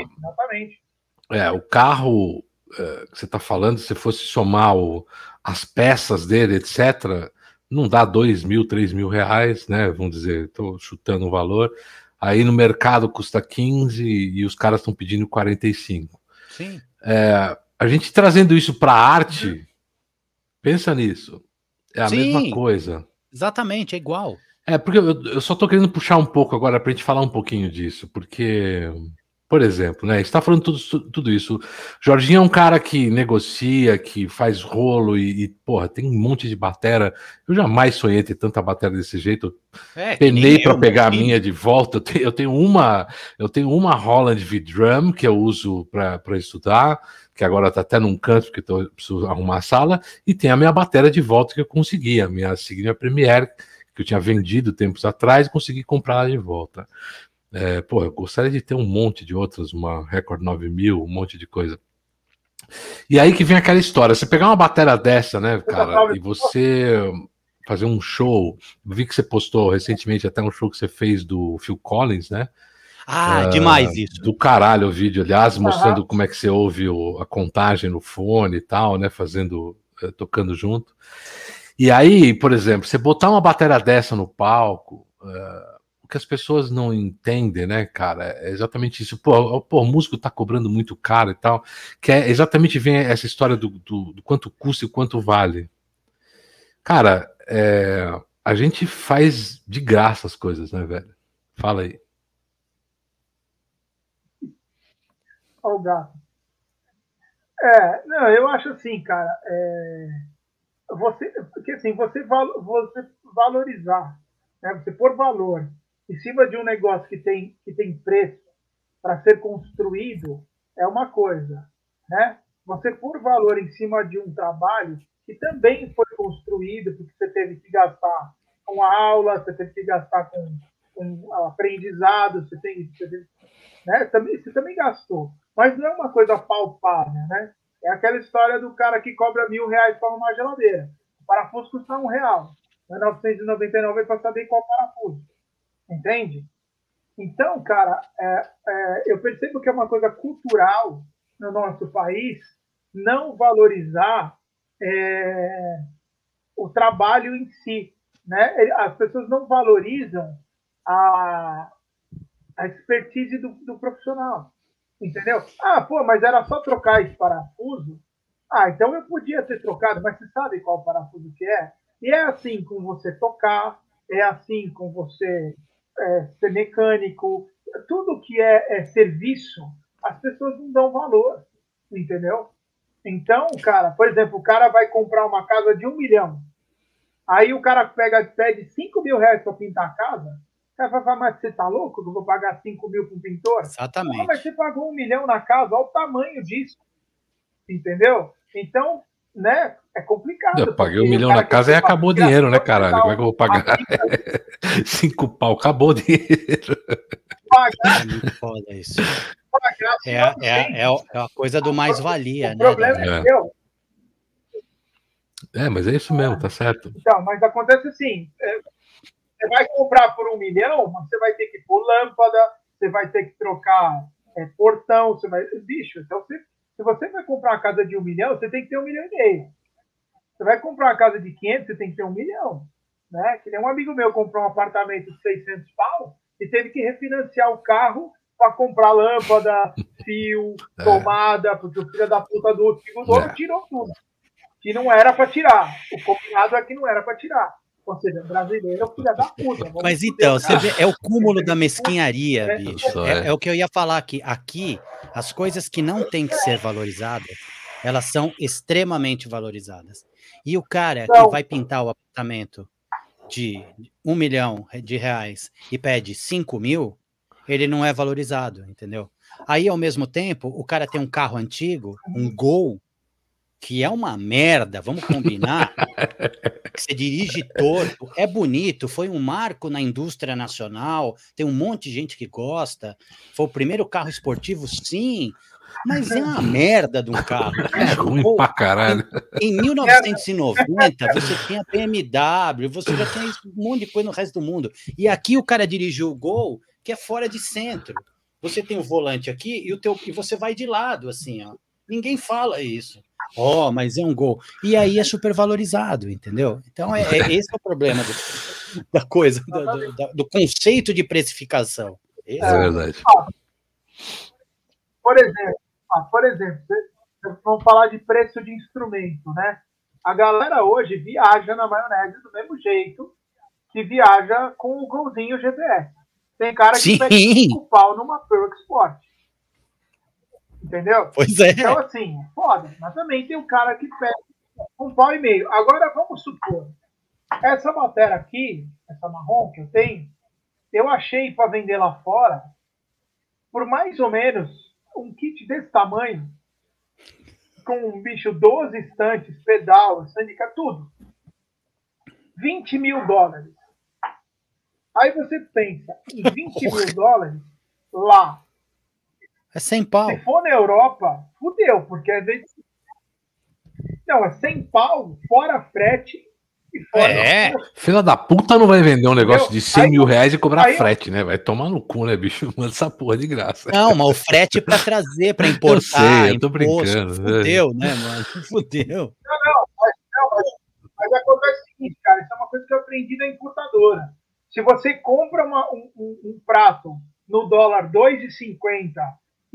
É, o carro é, que você está falando, se fosse somar o, as peças dele, etc., não dá dois mil, três mil reais, né? Vamos dizer, estou chutando o valor. Aí no mercado custa 15 e os caras estão pedindo 45. Sim. É, a gente trazendo isso para a arte, uhum. pensa nisso. É a Sim, mesma coisa. Exatamente, é igual. É, porque eu, eu só estou querendo puxar um pouco agora para a gente falar um pouquinho disso, porque por exemplo, né? Está falando tudo, tudo isso. Jorginho é um cara que negocia, que faz rolo e, e, porra, tem um monte de batera. Eu jamais sonhei ter tanta batera desse jeito. É, Penei para pegar a minha de volta. Eu tenho, eu tenho, uma, eu tenho uma Holland V-Drum que eu uso para estudar, que agora está até num canto porque tô, preciso arrumar a sala, e tem a minha batera de volta que eu consegui, a minha Signia Premiere que eu tinha vendido tempos atrás e consegui comprar ela de volta. É, pô, eu gostaria de ter um monte de outras, uma Record 9000, um monte de coisa. E aí que vem aquela história, você pegar uma bateria dessa, né, cara, e você fazer um show, vi que você postou recentemente até um show que você fez do Phil Collins, né? Ah, uh, demais isso. Do caralho o vídeo, aliás, mostrando uhum. como é que você ouve o, a contagem no fone e tal, né, fazendo, uh, tocando junto. E aí, por exemplo, você botar uma bateria dessa no palco, uh, que as pessoas não entendem, né, cara, é exatamente isso. Pô, pô, o músico tá cobrando muito caro e tal, que é exatamente vem essa história do, do, do quanto custa e quanto vale. Cara, é, a gente faz de graça as coisas, né, velho? Fala aí. Olha o gato. É, não, eu acho assim, cara, é, você, porque assim, você, você valorizar, né, você pôr valor em cima de um negócio que tem, que tem preço para ser construído, é uma coisa. Né? Você pôr valor em cima de um trabalho que também foi construído, porque você teve que gastar com a aula, você teve que gastar com, com aprendizado, você, tem, você, teve, né? também, você também gastou. Mas não é uma coisa palpável, né? É aquela história do cara que cobra mil reais para arrumar geladeira. O parafuso custa um real. É 999 para saber qual parafuso. Entende? Então, cara, é, é, eu percebo que é uma coisa cultural no nosso país não valorizar é, o trabalho em si. Né? As pessoas não valorizam a, a expertise do, do profissional. Entendeu? Ah, pô, mas era só trocar esse parafuso? Ah, então eu podia ter trocado, mas você sabe qual parafuso que é? E é assim com você tocar, é assim com você é, ser mecânico, tudo que é, é serviço, as pessoas não dão valor, entendeu? Então, cara, por exemplo, o cara vai comprar uma casa de um milhão. Aí o cara pega, pede 5 mil reais para pintar a casa. O cara vai falar, mas você tá louco? Eu vou pagar 5 mil para um pintor? Exatamente. Ah, mas você pagou um milhão na casa, olha o tamanho disso. Entendeu? Então, né, é complicado. Eu paguei um milhão na casa e acabou o dinheiro, né, caralho? Como é que eu vou pagar? Cinco pau, acabou o dinheiro. Pagar. É muito foda isso. É, é, é, é a coisa do mais-valia, né? problema é seu. É, mas é isso mesmo, tá certo. Então, mas acontece assim: é, você vai comprar por um milhão, você vai ter que pôr lâmpada, você vai ter que trocar é, portão, você vai. Bicho, então você, se você vai comprar uma casa de um milhão, você tem que ter um milhão e meio. Você vai comprar uma casa de 500, você tem que ter um milhão. Né? Que nem um amigo meu comprou um apartamento de 600 pau e teve que refinanciar o carro para comprar lâmpada, fio, é. tomada, porque o filho da puta do dono é. tirou tudo. Que não era para tirar. O combinado é que não era para tirar. Ou seja, brasileiro é o filho da puta. Mas então, você vê, é o cúmulo da mesquinharia, é. bicho. É, é, o que eu ia falar aqui. Aqui, as coisas que não têm que ser valorizadas, elas são extremamente valorizadas. E o cara então, que vai pintar o apartamento de um milhão de reais e pede cinco mil, ele não é valorizado, entendeu? Aí, ao mesmo tempo, o cara tem um carro antigo, um Gol, que é uma merda, vamos combinar. que você dirige torto, é bonito, foi um marco na indústria nacional, tem um monte de gente que gosta. Foi o primeiro carro esportivo, sim, mas é uma merda de um carro. É ruim Pô, pra caralho. Em, em 1990, você tinha BMW, você já tinha um monte de coisa no resto do mundo. E aqui o cara dirigiu o Gol, que é fora de centro. Você tem o volante aqui e, o teu, e você vai de lado, assim, ó. Ninguém fala isso. Ó, oh, mas é um gol. E aí é super valorizado, entendeu? Então, é, é esse é o problema do, da coisa, do, do, do, conceito de precificação. Esse é, verdade. por exemplo, ah, por exemplo, vamos falar de preço de instrumento, né? A galera hoje viaja na maionese do mesmo jeito que viaja com o golzinho GPS. Tem cara que Sim. pega cinco pau numa Pearl Sport. Entendeu? Pois é. Então, assim, foda. Mas também tem um cara que pega um pau e meio. Agora, vamos supor, essa matéria aqui, essa marrom que eu tenho, eu achei para vender lá fora por mais ou menos um kit desse tamanho, com um bicho 12 estantes, pedal, sandica, tudo. 20 mil dólares. Aí você pensa, em 20 mil dólares, lá. É 100 pau. Se for na Europa, fudeu, porque às vezes. Não, é 100 pau, fora frete e fora. É, fila da puta não vai vender um negócio de 100 aí, mil reais e cobrar aí, frete, né? Vai tomar no cu, né, bicho? Manda essa porra de graça. Não, mas o frete é pra trazer, pra importar. eu sei, eu tô brincando. Fudeu, né, mano? Fudeu. Não, não, mas, não mas, mas acontece o seguinte, cara, isso é uma coisa que eu aprendi da importadora. Se você compra uma, um, um, um, prato no dólar 2,50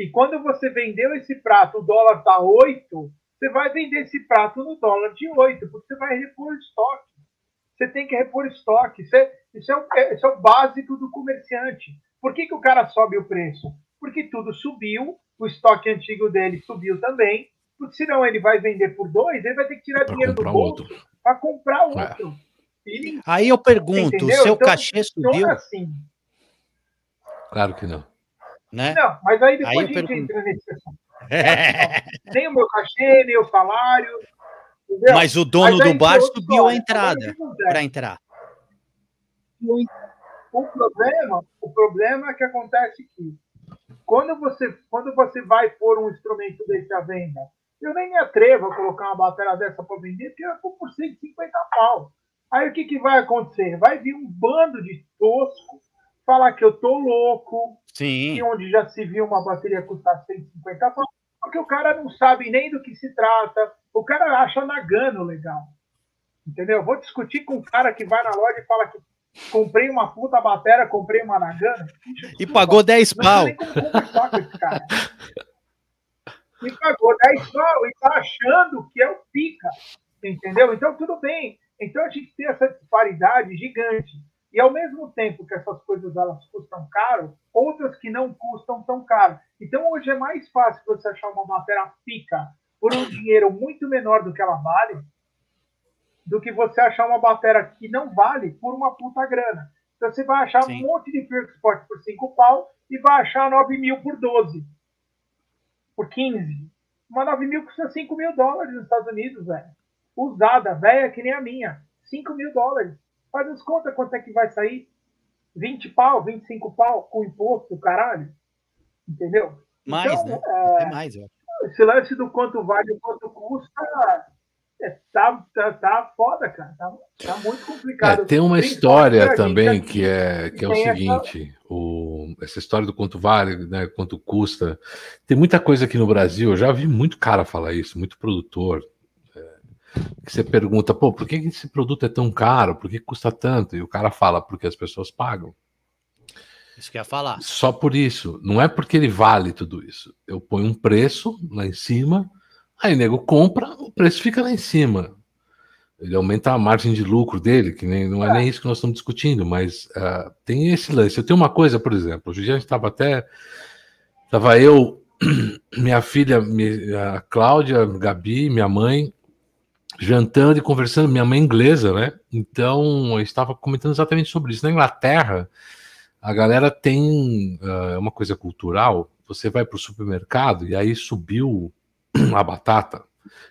e quando você vendeu esse prato o dólar está 8, você vai vender esse prato no dólar de 8, porque você vai repor estoque. Você tem que repor estoque. Isso é, isso é, o, é, isso é o básico do comerciante. Por que, que o cara sobe o preço? Porque tudo subiu, o estoque antigo dele subiu também, porque senão ele vai vender por 2, ele vai ter que tirar pra dinheiro do bolso para comprar outro. É. Aí eu pergunto, o seu então, cachê subiu? Assim. Claro que não. Né? Não, mas aí depois Aí a gente pergunto. entra nesse assunto. Nem o meu cachê, nem o salário. Entendeu? Mas o dono Mas do bar subiu a entrada para entrar. O problema, o problema é que acontece que quando você, quando você vai pôr um instrumento desse à venda, eu nem me atrevo a colocar uma bateria dessa para vender, porque eu vou por 150 pau. Aí o que, que vai acontecer? Vai vir um bando de tosco falar que eu tô louco, Sim. e onde já se viu uma bateria custar 150 pau, porque o cara não sabe nem do que se trata, o cara acha Nagano legal. Entendeu? Eu vou discutir com um cara que vai na loja e fala que comprei uma puta bateria, comprei uma Nagano. E pagou 10 Não pau. tem como conversar com esse cara. E pagou 10 pau e tá achando que é o pica. Entendeu? Então, tudo bem. Então, a gente tem essa disparidade gigante. E ao mesmo tempo que essas coisas elas custam caro, outras que não custam tão caro. Então, hoje é mais fácil você achar uma matéria pica por um dinheiro muito menor do que ela vale, do que você achar uma bateria que não vale por uma puta grana. Então, você vai achar Sim. um monte de First Sport por 5 pau e vai achar 9 mil por 12. Por 15. Uma 9 mil custa 5 mil dólares nos Estados Unidos, velho. Usada, velha que nem a minha. 5 mil dólares. Faz as contas quanto é que vai sair. 20 pau, 25 pau com imposto, caralho. Entendeu? Mais, Então, né? é, Até mais, ó. esse lance do quanto vale e quanto custa é, tá, tá, tá foda, cara. Tá, tá muito complicado. É, tem uma história também que é, que é o tem essa- seguinte: o, essa história do quanto vale, né, quanto custa. Tem muita coisa aqui no Brasil, eu já vi muito cara falar isso, muito produtor. É, que você pergunta, pô, por que esse produto é tão caro? Por que custa tanto? E o cara fala, porque as pessoas pagam. Isso que eu ia falar. Só por isso. Não é porque ele vale tudo isso. Eu ponho um preço lá em cima, aí o nego compra, o preço fica lá em cima. Ele aumenta a margem de lucro dele, que nem, não é nem isso que nós estamos discutindo, mas ah, tem esse lance. Eu tenho uma coisa, por exemplo, hoje a gente estava até. Estava eu, minha filha, mi- a Cláudia, Gabi, minha mãe, jantando e conversando, minha mãe é inglesa, né? Então eu estava comentando exatamente sobre isso. Na Inglaterra, a galera tem ah, uma coisa cultural. Você vai para o supermercado e aí subiu a batata.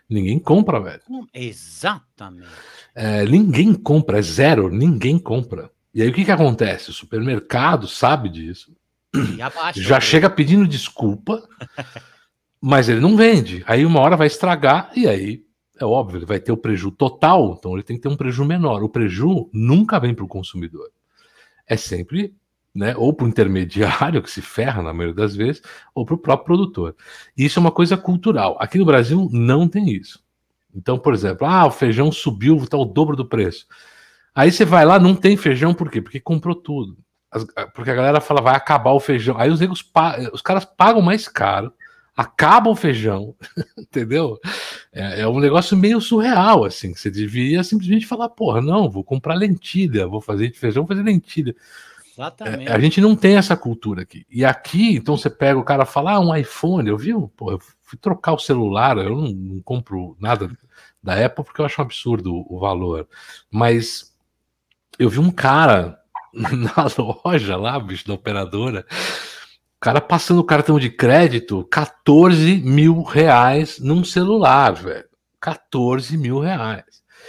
Ninguém compra, velho. Exatamente. É, ninguém compra, é zero, ninguém compra. E aí o que, que acontece? O supermercado sabe disso, abaixa. já chega pedindo desculpa, mas ele não vende. Aí uma hora vai estragar e aí é óbvio, ele vai ter o prejuízo total, então ele tem que ter um prejuízo menor. O prejuízo nunca vem para o consumidor. É sempre, né, ou para o intermediário que se ferra na maioria das vezes, ou para o próprio produtor. E isso é uma coisa cultural. Aqui no Brasil não tem isso. Então, por exemplo, ah, o feijão subiu, está o dobro do preço. Aí você vai lá, não tem feijão, por quê? Porque comprou tudo. Porque a galera fala, vai acabar o feijão. Aí os negros, pa- os caras pagam mais caro, acabam o feijão, entendeu? É, é um negócio meio surreal, assim. que Você devia simplesmente falar, porra, não, vou comprar lentilha, vou fazer de feijão, vou fazer lentilha. Exatamente. É, a gente não tem essa cultura aqui. E aqui, então você pega o cara e fala, ah, um iPhone, eu vi, pô, eu fui trocar o celular, eu não, não compro nada da Apple porque eu acho um absurdo o, o valor. Mas eu vi um cara na loja lá, bicho, da operadora, cara passando o cartão de crédito, 14 mil reais num celular, velho. 14 mil reais.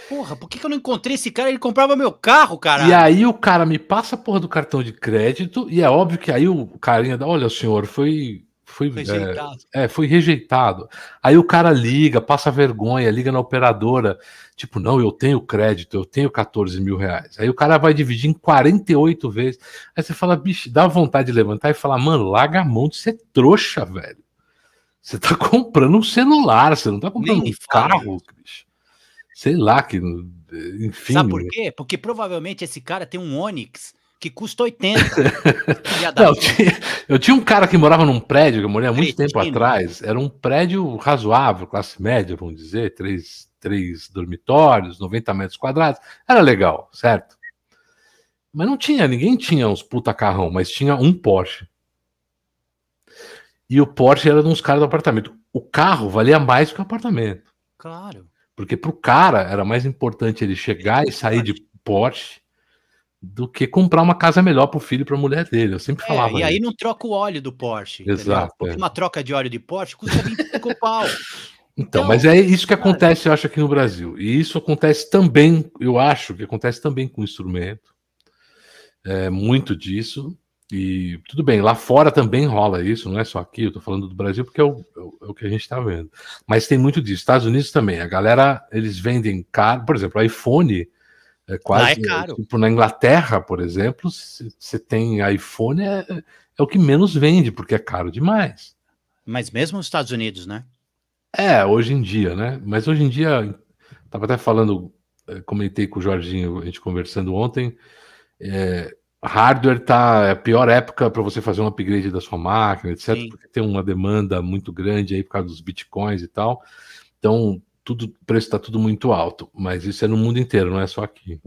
Porra, por que, que eu não encontrei esse cara? Ele comprava meu carro, cara. E aí o cara me passa a porra do cartão de crédito, e é óbvio que aí o carinha da, olha, senhor, foi. Foi, é, Rejeitado. é, foi rejeitado. Aí o cara liga, passa vergonha, liga na operadora, tipo, não, eu tenho crédito, eu tenho 14 mil reais. Aí o cara vai dividir em 48 vezes. Aí você fala, bicho, dá vontade de levantar e falar, mano, larga a mão de ser trouxa, velho. Você tá comprando um celular, você não tá comprando Nem um carro, bicho. Sei lá, que. Enfim. Sabe por quê? Porque provavelmente esse cara tem um Onix que custa 80. Filha da Não, eu tinha, eu tinha um cara que morava num prédio, que eu morei há muito tempo Cretino. atrás. Era um prédio razoável, classe média, vamos dizer, três, três dormitórios, 90 metros quadrados. Era legal, certo? Mas não tinha, ninguém tinha uns puta carrão, mas tinha um Porsche. E o Porsche era de uns caras do apartamento. O carro valia mais que o apartamento. Claro. Porque pro cara era mais importante ele chegar e sair de Porsche do que comprar uma casa melhor para o filho e para a mulher dele. Eu sempre É, falava. e aí isso. não troca o óleo do Porsche. Exato, Porque é. uma troca de óleo de Porsche custa 25 pau. Então, Então, mas é isso que acontece, eu acho, aqui no Brasil. E isso acontece também, eu acho que acontece também com o instrumento. É muito disso. E tudo bem, lá fora também rola isso, não é só aqui, eu tô falando do Brasil porque é o, é o- é o que a gente tá vendo. Mas tem muito disso. Estados Unidos também. A galera, eles vendem caro, por exemplo, o iPhone é quase. é caro. Tipo, na Inglaterra, por exemplo, se você tem iPhone, é, é o que menos vende, porque é caro demais. Mas mesmo nos Estados Unidos, né? É, hoje em dia, né? Mas hoje em dia, tava até falando, eh, comentei com o Jorginho, a gente conversando ontem, é, hardware tá é a pior época para você fazer um upgrade da sua máquina, etc, Sim. porque tem uma demanda muito grande aí por causa dos bitcoins e tal. Então, tudo, o preço está tudo muito alto, mas isso é no mundo inteiro, não é só aqui.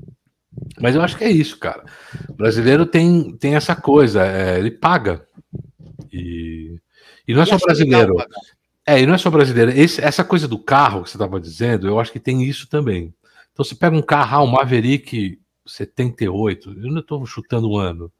Mas eu acho que é isso, cara. O brasileiro tem, tem essa coisa, é, ele paga. E, e não é E só brasileiro. É, e não é só brasileiro. Esse- essa coisa do carro que você estava dizendo, eu acho que tem isso também. Então, você pega um carro, ah, um Maverick 78, eu não estou chutando um ano.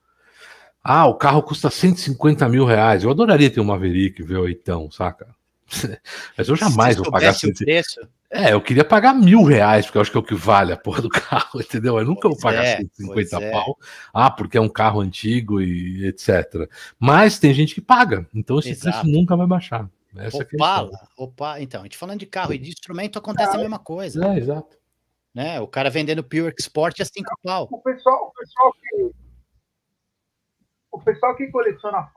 Ah, o carro custa 150 mil reais. Eu adoraria ter um Maverick V8, saca? Mas eu jamais vou pagar o 150. preço, É, eu queria pagar mil reais, porque eu acho que é o que vale a porra do carro, entendeu? Eu nunca vou Pois pagar é, 150 pois é. pau. Ah, porque é um carro antigo e etc. Mas tem gente que paga, então esse Exato. preço nunca vai baixar. Essa é a questão. Opala, Opala. Então, a gente falando de carro e de instrumento, acontece a mesma coisa. É, exato. Né? O cara vendendo Pure Export a 5 pau. o pessoal, o pessoal que o pessoal que coleciona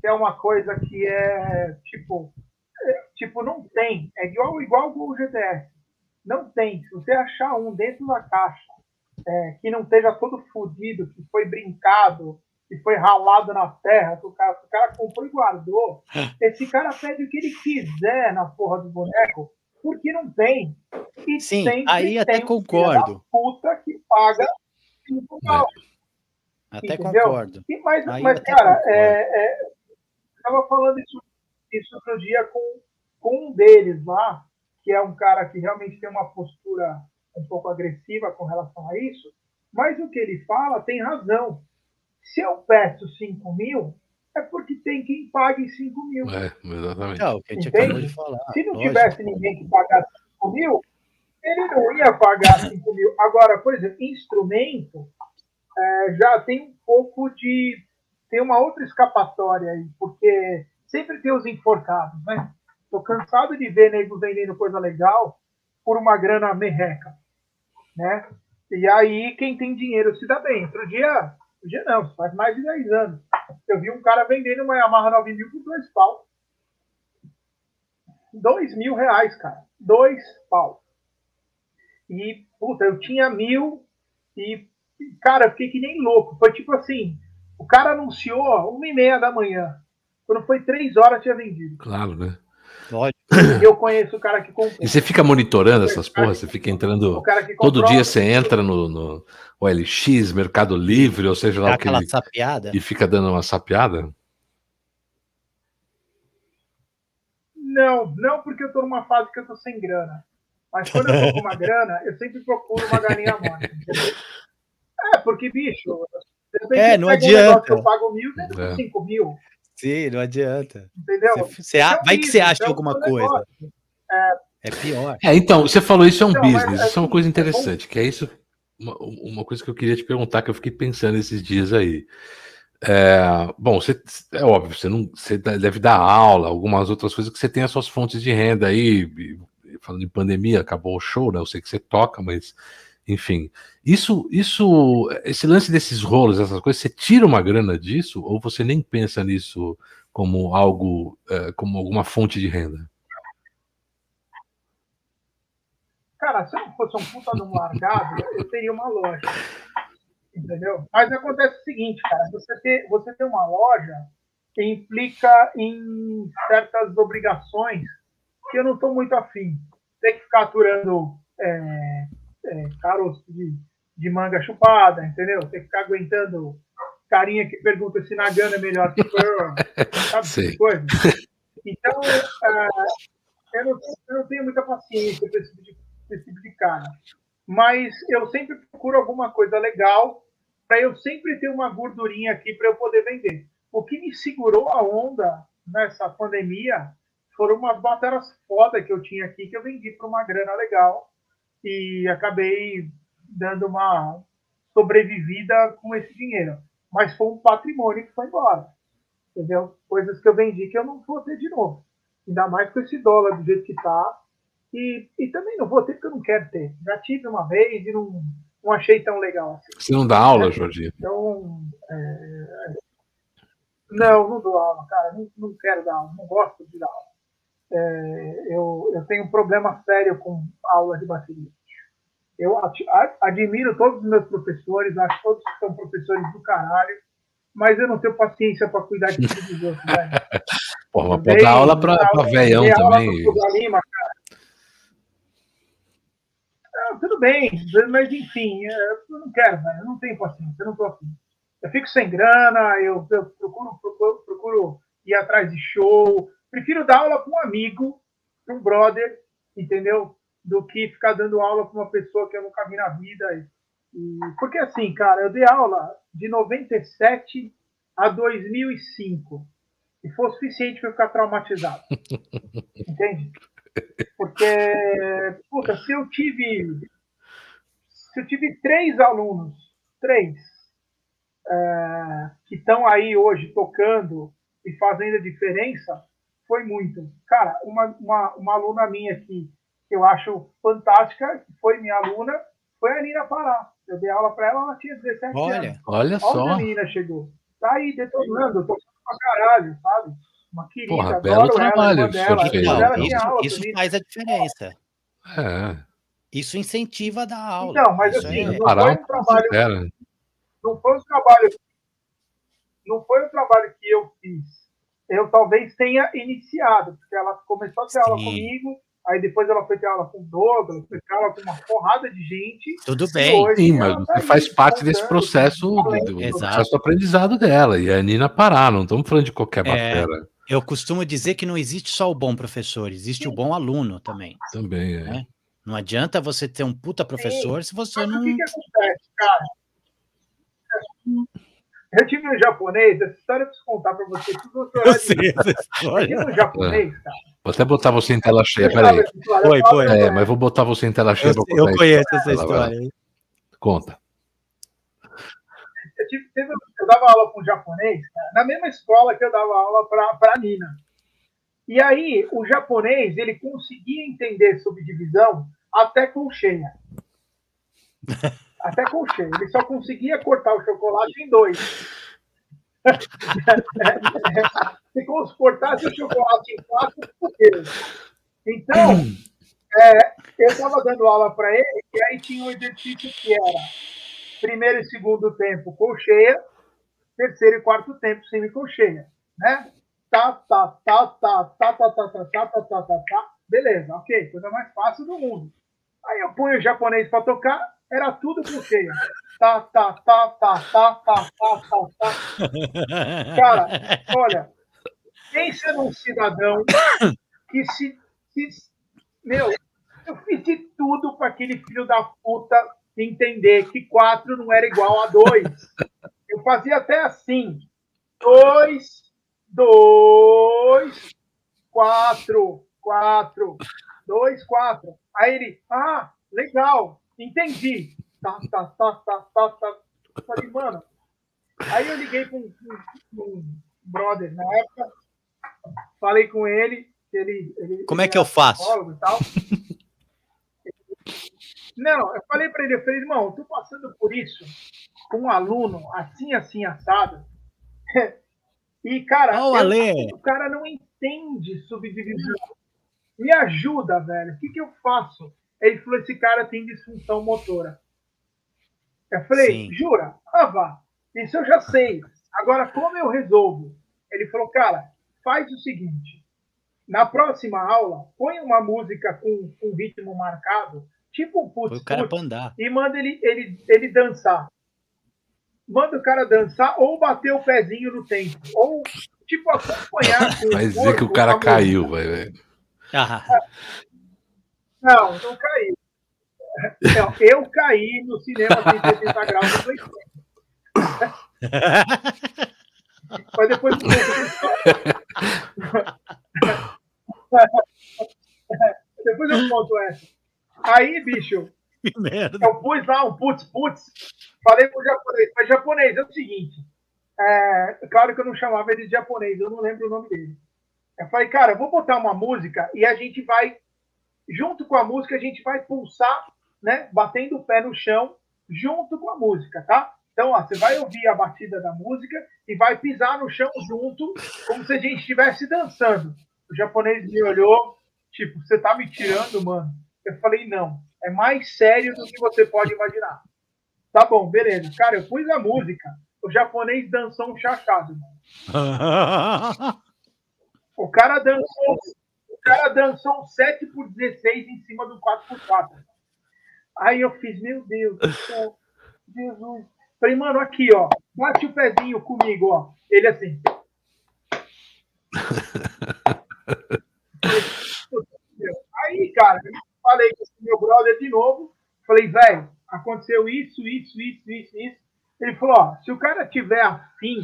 Falcon é uma coisa que é tipo é, tipo não tem é igual igual o GTS não tem se você achar um dentro da caixa é, que não esteja todo fodido que foi brincado que foi ralado na terra que o cara, que o cara comprou e guardou esse cara pede o que ele quiser na porra do boneco porque não tem e Sim, aí até um concordo. puta que paga cinco pau. Até Entendeu? concordo. E, mas, Aí mas até cara, é, é, eu tava falando isso, isso outro dia com, com um deles lá, que é um cara que realmente tem uma postura um pouco agressiva com relação a isso, mas o que ele fala tem razão. Se eu peço 5 mil, é porque tem quem pague 5 mil. É, exatamente. Não, o que a gente Entende? acabou de falar. Se não lógico. tivesse ninguém que pagasse 5 mil, ele não ia pagar 5 mil. Agora, por exemplo, instrumento é, já tem um pouco de. Tem uma outra escapatória aí, porque sempre tem os enforcados, né? Tô cansado de ver nego vendendo coisa legal por uma grana merreca, né? E aí quem tem dinheiro se dá bem. Outro dia, outro dia não, faz mais de 10 anos. Eu vi um cara vendendo uma Yamaha 9000 por dois pau. Dois mil reais, cara. Dois pau. E, puta, eu tinha mil e, cara, eu fiquei que nem louco. Foi tipo assim, o cara anunciou uma e meia da manhã. Quando foi três horas, tinha vendido. Claro, né? Lógico. Eu conheço o cara que comprou. E você fica monitorando essas porras, você fica entrando. O cara que Todo dia você entra no, no OLX, Mercado Livre, ou seja lá Dá o que aquela sapiada. e fica dando uma sapiada. Não, não porque eu tô numa fase que eu tô sem grana. Mas quando eu tô com uma grana, eu sempre procuro uma galinha entendeu? É, porque, bicho, É, não um adianta. que eu pago mil, vendo É. por cinco mil, Sim, não adianta. entendeu? Você a- Então, vai que você acha então, alguma o coisa. negócio. É pior. É, então, você falou isso é um Não, mas, business, isso é uma coisa é bom- interessante, que é isso, uma, uma coisa que eu queria te perguntar, que eu fiquei pensando esses dias aí. É, bom, você, é óbvio, você não você deve dar aula, algumas outras coisas que você tem as suas fontes de renda aí. Falando em pandemia, acabou o show, né? Eu sei que você toca, mas enfim. Isso, isso, esse lance desses rolos, essas coisas, você tira uma grana disso ou você nem pensa nisso como algo, é, como alguma fonte de renda? Cara, se eu fosse um puta de um largado, eu teria uma loja. Entendeu? Mas acontece o seguinte, cara, você ter, você ter uma loja implica em certas obrigações que eu não estou muito afim. Tem que ficar aturando é, é, caroço de, de manga chupada, entendeu? Tem que ficar aguentando carinha que pergunta se Nagano é melhor que Pearl, sabe? Sei. Essas coisas. Então, ah, eu, não, eu não tenho muita paciência para esse, tipo esse tipo de cara. Mas eu sempre procuro alguma coisa legal para eu sempre ter uma gordurinha aqui para eu poder vender. O que me segurou a onda nessa pandemia foram umas bateras foda que eu tinha aqui que eu vendi por uma grana legal e acabei dando uma sobrevivida com esse dinheiro. Mas foi um patrimônio que foi embora. Entendeu? Coisas que eu vendi que eu não vou ter de novo. Ainda mais com esse dólar do jeito que tá. E, e também não vou ter porque eu não quero ter. Já tive uma vez e não, não achei tão legal assim. Você não dá aula, Jorginho? Então, é... não, não dou aula, cara. Não, não quero dar aula, não gosto de dar aula. É, eu, eu tenho um problema sério com aula de bateria. Eu admiro todos os meus professores, acho que todos são professores do caralho, mas eu não tenho paciência para cuidar de tudo dos outros, velho. Porra, mas dar aula para veião também. Lima, ah, tudo bem, mas enfim, é, eu não quero, velho, eu não tenho paciência, eu não tô afim. Eu fico sem grana, eu, eu procuro, procuro, procuro ir atrás de show, prefiro dar aula para um amigo, para um brother, entendeu? do que ficar dando aula para uma pessoa que eu nunca vi na vida. E, porque assim, cara, eu dei aula de 97 a 2005 e foi o suficiente para eu ficar traumatizado. Entende? Porque, puta, se eu tive se eu tive três alunos, três, é, que estão aí hoje tocando e fazendo a diferença, foi muito. Cara, uma, uma, uma aluna minha aqui, que eu acho fantástica, que foi minha aluna, foi a Nina Pará. Eu dei aula para ela, ela tinha 17 olha, anos. Olha só. Olha a Nina chegou. Tá aí detonando, tô pra caralho, sabe? Uma querida, Porra, belo trabalho ela, dela. Isso, isso faz a diferença. É. Isso incentiva a dar aula. Então, mas isso assim, é... não foi um trabalho. Não foi um trabalho. Não foi um trabalho que eu fiz. Eu talvez tenha iniciado, porque ela começou a ter Sim. aula comigo, Aí depois ela foi ter aula com o Douglas, foi ter aula com uma porrada de gente. Tudo bem. Sim, mas você tá faz parte desse processo, do, do processo do aprendizado dela. E a Nina parar, não estamos falando de qualquer é, Eu costumo dizer que não existe só o bom professor, existe Sim. o bom aluno também. Também, é. Né? Não adianta você ter um puta professor Sim. se você mas não. O que, que acontece, cara? Eu tive um japonês, essa história eu preciso contar para você. Eu sei essa história. Eu tive um japonês, cara Vou até botar você em tela cheia, peraí. Foi, foi. É, mas vou botar você em tela cheia. Eu, eu conheço essa história. Vai. Conta. Eu, tive, eu, dava aula com um japonês, na mesma escola que eu dava aula para a Nina. E aí, o japonês, ele conseguia entender subdivisão até com cheia. Até com cheia. Ele só conseguia cortar o chocolate em dois. se cortasse o chocolate em quatro, fudeu. Então, é, eu estava dando aula para ele, e aí tinha um exercício que era primeiro e segundo tempo colcheia, terceiro e quarto tempo semicolcheia, né? Tá, tá, tá, tá, tá, tá, tá, tá, tá, tá, tá, tá, tá, beleza, ok, coisa mais fácil do mundo. Aí eu ponho o japonês para tocar, era tudo colcheia tá, tá, tá, tá, tá, tá, tá, tá, tá. Cara, olha, pensa num cidadão que se. Meu, eu fiz tudo para aquele filho da puta entender que 4 não era igual a 2. Eu fazia até assim: 2, 2, 4, 4, 2, 4. Aí ele, ah, legal, entendi tá, tá, tá, tá, tá, tá. Eu falei, mano. Aí eu liguei para um, um, um, brother na época, falei com ele, ele, ele Como é que eu faço? Não, eu falei para ele, eu falei, irmão, tô passando por isso com um aluno assim, assim, assado. E, cara, oh, eu, o cara não entende subdivisão. Me ajuda, velho. O que, que eu faço? Ele falou: esse cara tem disfunção motora. Eu falei, Sim. jura? Ah, vá. Isso eu já sei. Agora, como eu resolvo? Ele falou, cara, faz o seguinte. Na próxima aula, põe uma música com, um ritmo marcado, tipo um putz, o cara putz, andar. e manda ele, ele, ele dançar. Manda o cara dançar ou bater o pezinho no tempo. Ou, tipo, acompanhar. Vai dizer que o cara caiu, vai, velho. Ah. Não, não caiu. Não, eu caí no cinema 180 graus do Play Mas depois depois eu conto essa. Aí, bicho, eu pus lá um putz, putz, falei pro japonês, mas japonês é o seguinte, é, claro que eu não chamava ele de japonês, eu não lembro o nome dele. Eu falei, cara, eu vou botar uma música e a gente vai, junto com a música, a gente vai pulsar, né, batendo o pé no chão, junto com a música, tá? Então, ó, você vai ouvir a batida da música e vai pisar no chão junto, como se a gente estivesse dançando. O japonês me olhou, tipo, você tá me tirando, mano? Eu falei, não, é mais sério do que você pode imaginar. Tá bom, beleza. Cara, eu pus a música, o japonês dançou um chachado, mano. O cara dançou, cara dançou um 7 por 16 em cima do 4 por 4 Aí eu fiz, meu Deus do céu, Jesus. Falei, mano, aqui, ó, bate o pezinho comigo, ó. Ele assim. Aí, cara, falei com esse meu brother de novo. Falei, velho, aconteceu isso, isso, isso, isso, isso. Ele falou, ó, se o cara tiver afim,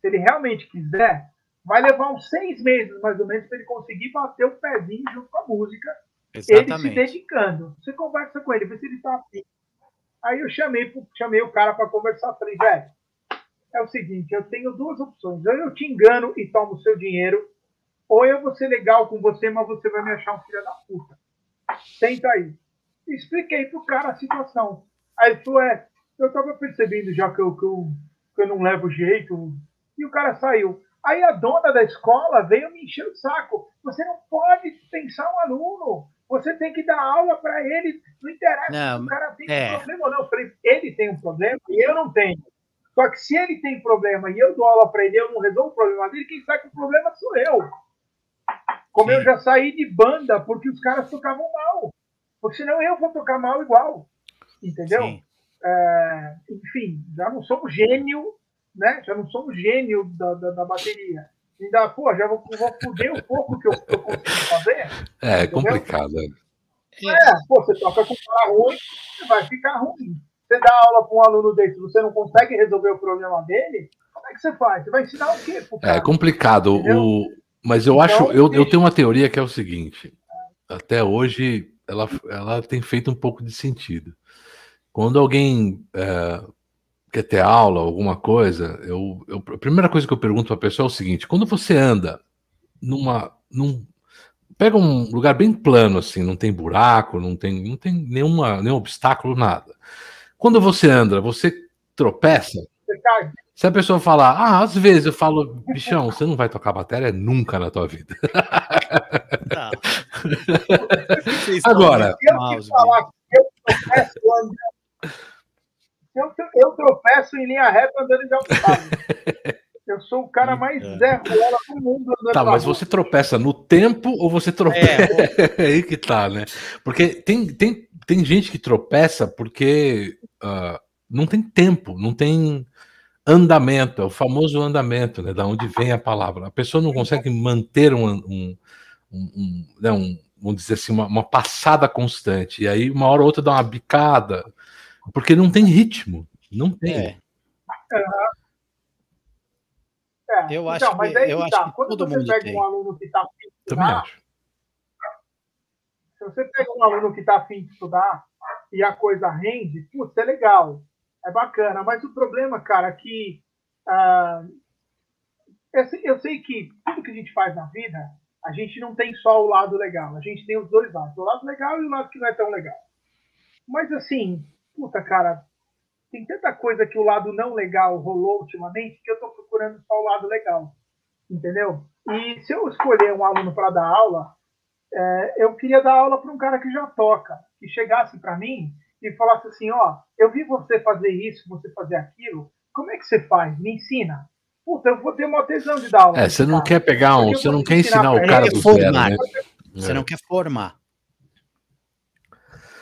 se ele realmente quiser, vai levar uns seis meses, mais ou menos, para ele conseguir bater o pezinho junto com a música, ele se Exatamente. dedicando. Você conversa com ele, vê se ele tá afim. Aí eu chamei, chamei o cara para conversar, falei, velho, é o seguinte, eu tenho duas opções. Ou eu te engano e tomo o seu dinheiro, ou eu vou ser legal com você, mas você vai me achar um filho da puta. Senta aí. Expliquei pro cara a situação. Aí ele falou, é, eu tava percebendo já que eu, que eu, que eu não levo jeito. E o cara saiu. Aí a dona da escola veio me encher o saco. Você não pode pensar um aluno. Você tem que dar aula para ele. Não interessa Não, se o cara tem é. um problema ou não. Ele tem um problema e eu não tenho. Só que se ele tem problema e eu dou aula para ele, eu não resolvo o problema dele, quem sai com o problema sou eu. Como Sim. eu já saí de banda porque os caras tocavam mal. Porque senão eu vou tocar mal igual. Entendeu? É, enfim, já não sou um gênio, né? Já não sou um gênio da, da, da bateria. Ainda, pô, já vou, vou foder um pouco que eu, que eu consigo fazer. É, é Entendeu? complicado. é. É, pô, você toca com cara ruim, você vai ficar ruim. Você dá aula para um aluno desse, você não consegue resolver o problema dele, como é que você faz? Você vai ensinar o quê pro É complicado. Entendeu? O... Mas eu Então, acho, eu, eu tenho uma teoria que é o seguinte. Até hoje ela, ela tem feito um pouco de sentido. Quando alguém é, quer ter aula, alguma coisa, eu, eu- a primeira coisa que eu pergunto para a pessoa é o seguinte: quando você anda numa, num, pega um lugar bem plano assim, não tem buraco, não tem, não tem nenhuma, nenhum obstáculo, nada. Quando você anda, você tropeça. Se a pessoa falar, ah, às vezes eu falo, bichão, você não vai tocar bateria nunca na tua vida. Tá. Estão Agora. eu maus, te falar que eu tropeço Eu, eu tropeço em linha reta andando de autostrada. Eu sou o cara mais É. Zé Ruela do mundo andando Tá, mas rua. você tropeça no tempo ou você tropeça? É, É aí que tá, né? Porque tem, tem, tem gente que tropeça porque ah, não tem tempo, não tem andamento, é o famoso andamento, né? Da onde vem a palavra. A pessoa não consegue manter um, um, um, um, né, um- vamos dizer assim, uma, uma passada constante. E aí, uma hora ou outra, dá uma bicada, porque não tem ritmo. Não tem. é. É, Eu acho então, mas que- eu que acho tá. que Quando todo você mundo pega tem. um aluno que está afim de Também estudar, acho. se você pega um aluno que está afim de estudar e a coisa rende, putz, é legal, é bacana. Mas o problema, cara, é que ah, eu, sei, eu sei que tudo que a gente faz na vida, a gente não tem só o lado legal, a gente tem os dois lados, o lado legal e o lado que não é tão legal. Mas assim, puta, cara, tem tanta coisa que o lado não legal rolou ultimamente que eu tô procurando só o lado legal. Entendeu? E se eu escolher um aluno para dar aula, é, eu queria dar aula para um cara que já toca, que chegasse para mim e falasse assim: ó, eu vi você fazer isso, você fazer aquilo, como é que você faz? Me ensina. Puta, eu vou ter uma tesão de dar aula. É, você não cara. quer pegar um, você não quer ensinar ensinar o cara do zero, né? Você É. não quer formar.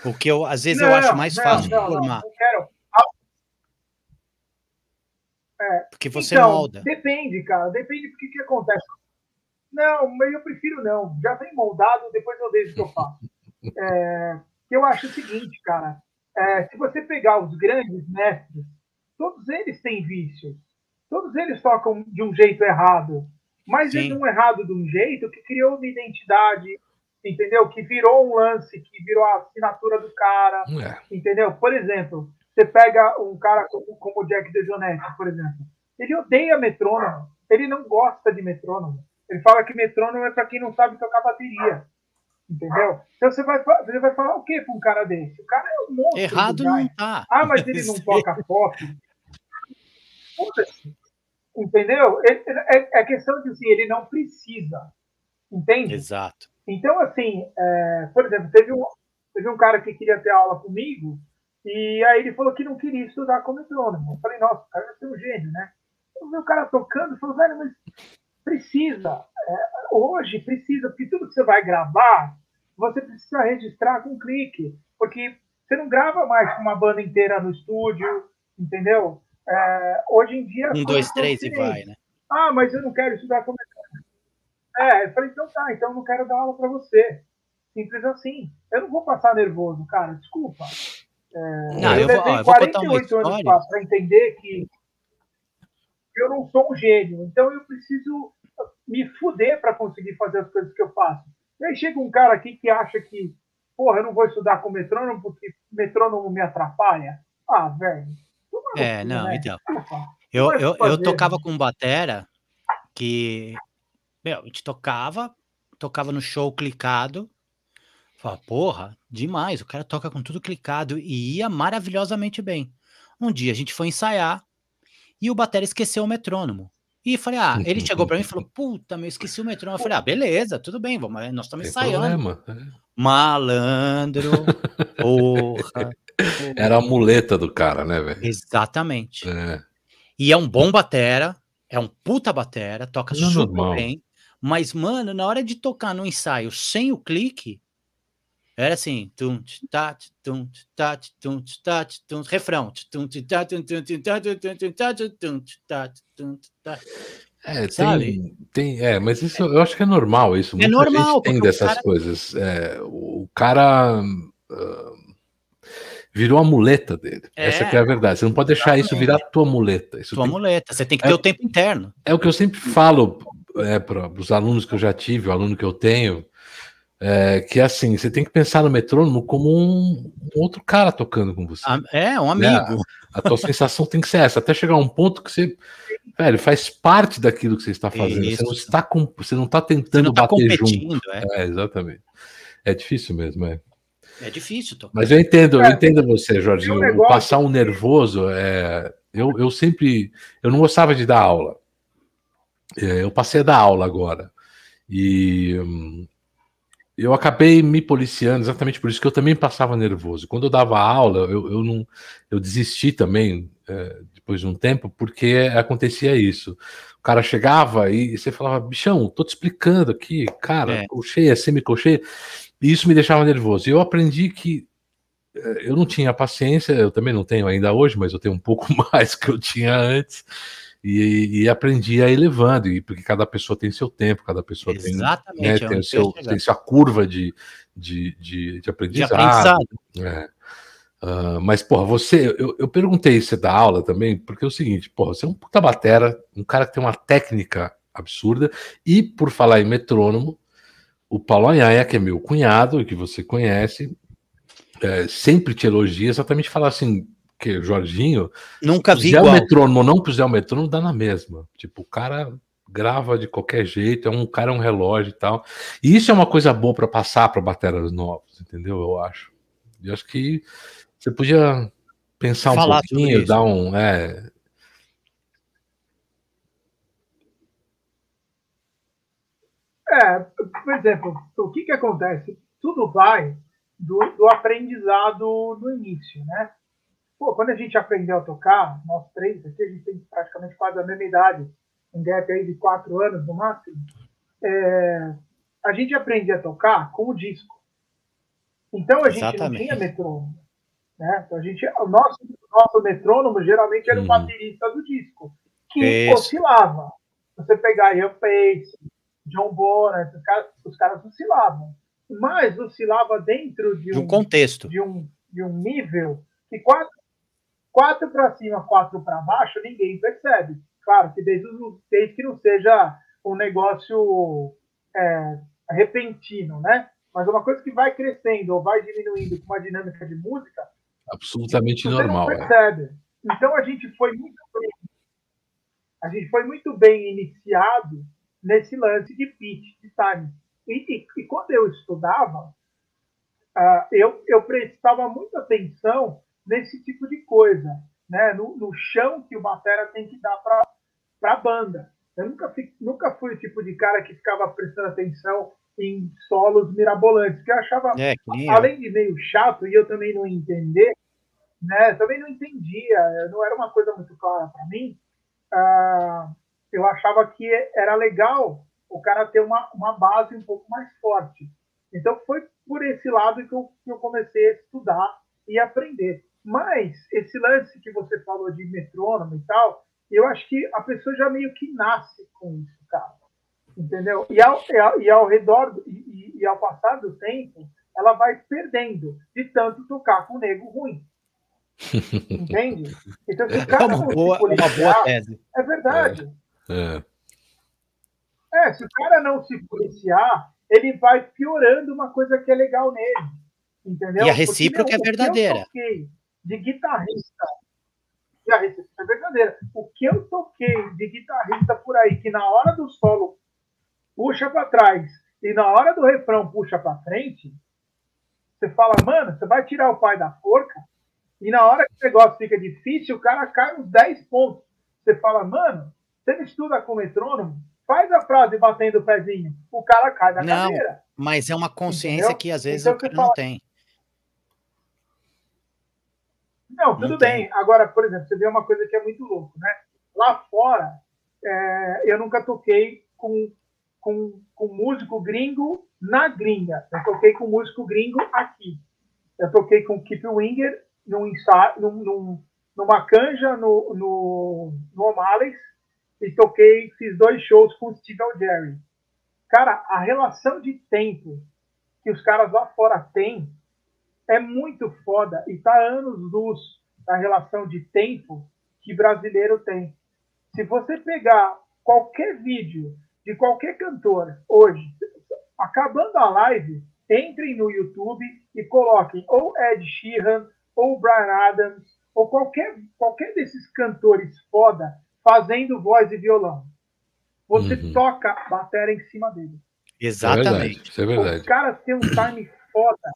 O que eu, às vezes, eu Não, acho mais não, fácil não, formar, não quero. porque você então, molda. Depende, cara. Depende do que, que acontece. Não, mas eu prefiro não. Já vem moldado, depois eu vejo o que eu faço. É, eu acho o seguinte, cara. É, se você pegar os grandes mestres, todos eles têm vícios. Todos eles tocam de um jeito errado. Mas Sim. é um errado de um jeito que criou uma identidade, entendeu? Que virou um lance, que virou a assinatura do cara, é. entendeu? Por exemplo, você pega um cara como, como o Jack DeJohnette, por exemplo. Ele odeia metrônomo. Ele não gosta de metrônomo. Ele fala que metrônomo é para quem não sabe tocar bateria. Entendeu? Então você vai, você vai falar o quê para um cara desse? O cara é um monstro. Errado não tá. Ah, mas ele não toca pop. Entendeu? É, é questão de assim, ele não precisa. Entende? Exato. Então, assim, é, por exemplo, teve um, teve um cara que queria ter aula comigo, e aí ele falou que não queria estudar como metrônomo. Eu falei, nossa, o cara vai ser um gênio, né? Eu vi o cara tocando e falou, velho, mas precisa. É, hoje precisa, porque tudo que você vai gravar, você precisa registrar com clique. Porque você não grava mais com uma banda inteira no estúdio, entendeu? É, hoje em dia. Um, dois, três e vai, né? Ah, mas eu não quero estudar como é, eu falei, então tá, então eu não quero dar aula para você. Simples assim. Eu não vou passar nervoso, cara, desculpa. É, não, eu, eu eu vou contar uma história. para entender que eu não sou um gênio, então eu preciso me fuder para conseguir fazer as coisas que eu faço. E aí chega um cara aqui que acha que, porra, eu não vou estudar com metrônomo porque metrônomo me atrapalha. Ah, velho. É, não, né? então. Eu, eu, eu tocava com batera que meu, a gente tocava, tocava no show clicado. Falava, porra, demais, o cara toca com tudo clicado e ia maravilhosamente bem. Um dia a gente foi ensaiar e o batera esqueceu o metrônomo. E falei, ah, ele chegou para mim e falou, puta, meu, esqueci o metrônomo. Eu falei, ah, beleza, tudo bem, vamos, nós estamos ensaiando. Problema. É. Malandro, porra, Era a muleta do cara, né, velho? Exatamente. É. E é um bom batera, é um puta batera, toca Não super normal. bem. Mas, mano, na hora de tocar no ensaio sem o clique, era assim, tum, tá, tum, tá, tum, tá, tum, refrão, tum, tá, tum, tum, tá, tum, tá, tum, tá, tum, tá. É, tem, tem, é, mas isso eu acho que é normal isso. É Muita normal. tem dessas cara... coisas. É, o cara uh, virou a muleta dele. É, Essa é a verdade. Você não pode deixar isso virar tua muleta. Isso tua tem... muleta. Você tem que ter é, o tempo interno. É o que eu sempre falo é, para os alunos que eu já tive, o aluno que eu tenho, é, que é assim, você tem que pensar no metrônomo como um, um outro cara tocando com você. É, um né? amigo. A, a tua sensação tem que ser essa, até chegar a um ponto que você, velho, faz parte daquilo que você está fazendo. Isso. Você não está com, você não está tentando não tá bater junto. É. é. exatamente. É difícil mesmo, é. É difícil tocar. Mas eu entendo, eu entendo você, Jorginho. Um passar um nervoso, é, eu, eu sempre, eu não gostava de dar aula. É, eu passei a dar aula agora. E hum, eu acabei me policiando exatamente por isso que eu também passava nervoso. Quando eu dava aula, eu, eu não eu desisti também é, depois de um tempo, porque acontecia isso. O cara chegava e você falava, bichão, tô te explicando aqui, cara, é. colcheia, semicolcheia, e isso me deixava nervoso. E eu aprendi que é, eu não tinha paciência, eu também não tenho ainda hoje, mas eu tenho um pouco mais que eu tinha antes e, e aprendi a ir levando, e porque cada pessoa tem seu tempo, cada pessoa Exatamente, tem, né, tem, o seu, tem sua curva de, de, de, de aprendizado. De aprendizado. É. Uh, mas, porra, você, eu, eu perguntei você da aula também, porque é o seguinte, porra, você é um puta batera, um cara que tem uma técnica absurda, e por falar em metrônomo, o Paulo Anhaia, que é meu cunhado, e que você conhece, é, sempre te elogia, exatamente falar assim, que Jorginho. Nunca vi igual. o metrônomo não puser o metrônomo, dá na mesma. Tipo, o cara grava de qualquer jeito, é um cara é um relógio e tal. E isso é uma coisa boa para passar para bateras novos, entendeu? Eu acho. Eu acho que você podia pensar um Falar pouquinho, dar um, é... é, por exemplo, o que que acontece? Tudo vai do, do aprendizado no início, né? Pô, quando a gente aprendeu a tocar, nós três aqui, a gente tem praticamente quase a mesma idade, um gap aí de quatro anos no máximo, é, a gente aprendia a tocar com o disco. Então a gente Exatamente. não tinha metrônomo. Né? Então, a gente, o nosso, nosso metrônomo geralmente era o uhum. baterista do disco, que oscilava. Você pegar Ian Pace, John Bonham, os caras, os caras oscilavam. mas oscilava dentro de um, De um contexto. de um, de um nível que quatro, quatro para cima, quatro para baixo, ninguém percebe. Claro que desde, desde que não seja um negócio é, repentino, né? Mas uma coisa que vai crescendo ou vai diminuindo com uma dinâmica de música, Absolutamente normal. é. percebe. Então a gente foi muito bem, a gente foi muito bem iniciado nesse lance de pitch, de time. E, e- e quando eu estudava, ah, eu, eu prestava muita atenção nesse tipo de coisa, né? No, no chão que o batera tem que dar para a banda. Eu nunca, fi- nunca fui o tipo de cara que ficava prestando atenção em solos mirabolantes, que eu achava É, que eu. além de meio chato e eu também não entender, né? Também não entendia, não era uma coisa muito clara para mim. ah, eu achava que era legal o cara ter uma, uma base um pouco mais forte. Então foi por esse lado que eu, que eu comecei a estudar e aprender. Mas esse lance que você falou de metrônomo e tal, eu acho que a pessoa já meio que nasce com isso, cara entendeu? E ao, e ao, e ao redor do- e, e- e ao passar do tempo, ela vai perdendo de tanto tocar com o nego ruim. Entende? Então, se o É cara uma não se boa, uma boa tese. é verdade. É. É, se o cara não se policiar, ele vai piorando uma coisa que é legal nele. Entendeu? E a Porque, recíproca meu, é o que eu verdadeira. De guitarrista, e a recíproca é verdadeira. O que eu toquei de guitarrista por aí, que na hora do solo puxa para trás e na hora do refrão puxa para frente, você fala, mano, você vai tirar o pai da forca e na hora que o negócio fica difícil, o cara cai uns 10 pontos. Você fala, mano, você não estuda com metrônomo? Faz a frase batendo o pezinho. O cara cai da Não. cadeira. Mas é uma consciência Entendeu? que às vezes Então o cara você não fala- tem. Não, tudo Não bem. Agora, por exemplo, você vê uma coisa que é muito louco, né? Lá fora, é, eu nunca toquei com, com, com músico gringo na gringa. Eu toquei com músico gringo aqui. Eu toquei com Keep Winger num ensaio, num, num, numa canja no, no, no O'Malley's e toquei, fiz dois shows com o Steve Jerry. Cara, a relação de tempo que os caras lá fora têm é muito foda e tá anos luz da relação de tempo que brasileiro tem. Se você pegar qualquer vídeo de qualquer cantor hoje, acabando a live, entrem no YouTube e coloquem ou Ed Sheeran, ou Brian Adams, ou qualquer, qualquer desses cantores foda fazendo voz e violão. Você Uhum. toca bateria em cima dele. É verdade. Exatamente. Isso é verdade. Os caras têm um time foda.